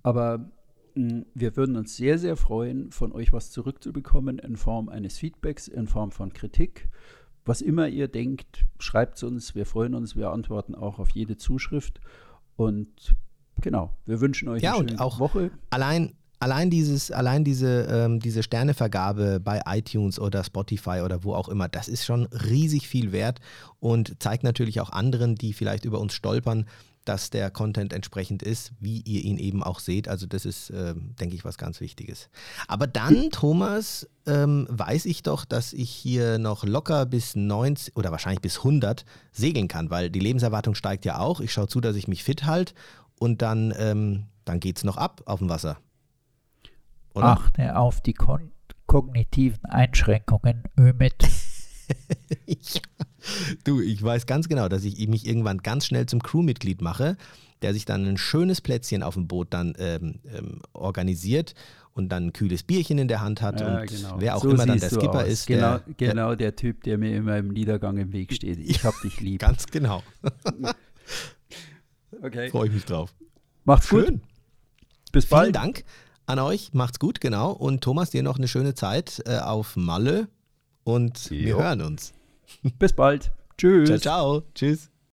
Aber mh, wir würden uns sehr, sehr freuen, von euch was zurückzubekommen in Form eines Feedbacks, in Form von Kritik was immer ihr denkt, schreibt es uns. Wir freuen uns. Wir antworten auch auf jede Zuschrift. Und genau, wir wünschen euch ja, eine schöne und auch Woche. Allein, allein, dieses, allein diese, ähm, diese Sternevergabe bei iTunes oder Spotify oder wo auch immer, das ist schon riesig viel wert und zeigt natürlich auch anderen, die vielleicht über uns stolpern, dass der Content entsprechend ist, wie ihr ihn eben auch seht. Also das ist, äh, denke ich, was ganz Wichtiges. Aber dann, Thomas, ähm, weiß ich doch, dass ich hier noch locker bis 90 oder wahrscheinlich bis 100 segeln kann, weil die Lebenserwartung steigt ja auch. Ich schaue zu, dass ich mich fit halte und dann, ähm, dann geht es noch ab auf dem Wasser. Oder? Achte auf die kognitiven Einschränkungen, Ömit. ja. Du, ich weiß ganz genau, dass ich mich irgendwann ganz schnell zum Crewmitglied mache, der sich dann ein schönes Plätzchen auf dem Boot dann ähm, ähm, organisiert und dann ein kühles Bierchen in der Hand hat ja, und genau. wer auch so immer dann der Skipper aus. ist. Genau, der, genau der, der Typ, der mir immer im Niedergang im Weg steht. Ich hab dich lieb. Ganz genau. okay. Freue ich mich drauf. Macht's Schön. gut. Bis bald. Vielen Dank an euch. Macht's gut, genau. Und Thomas, dir noch eine schöne Zeit äh, auf Malle und jo. wir hören uns. Bis bald. Tschüss. Ciao, ciao. Tschüss.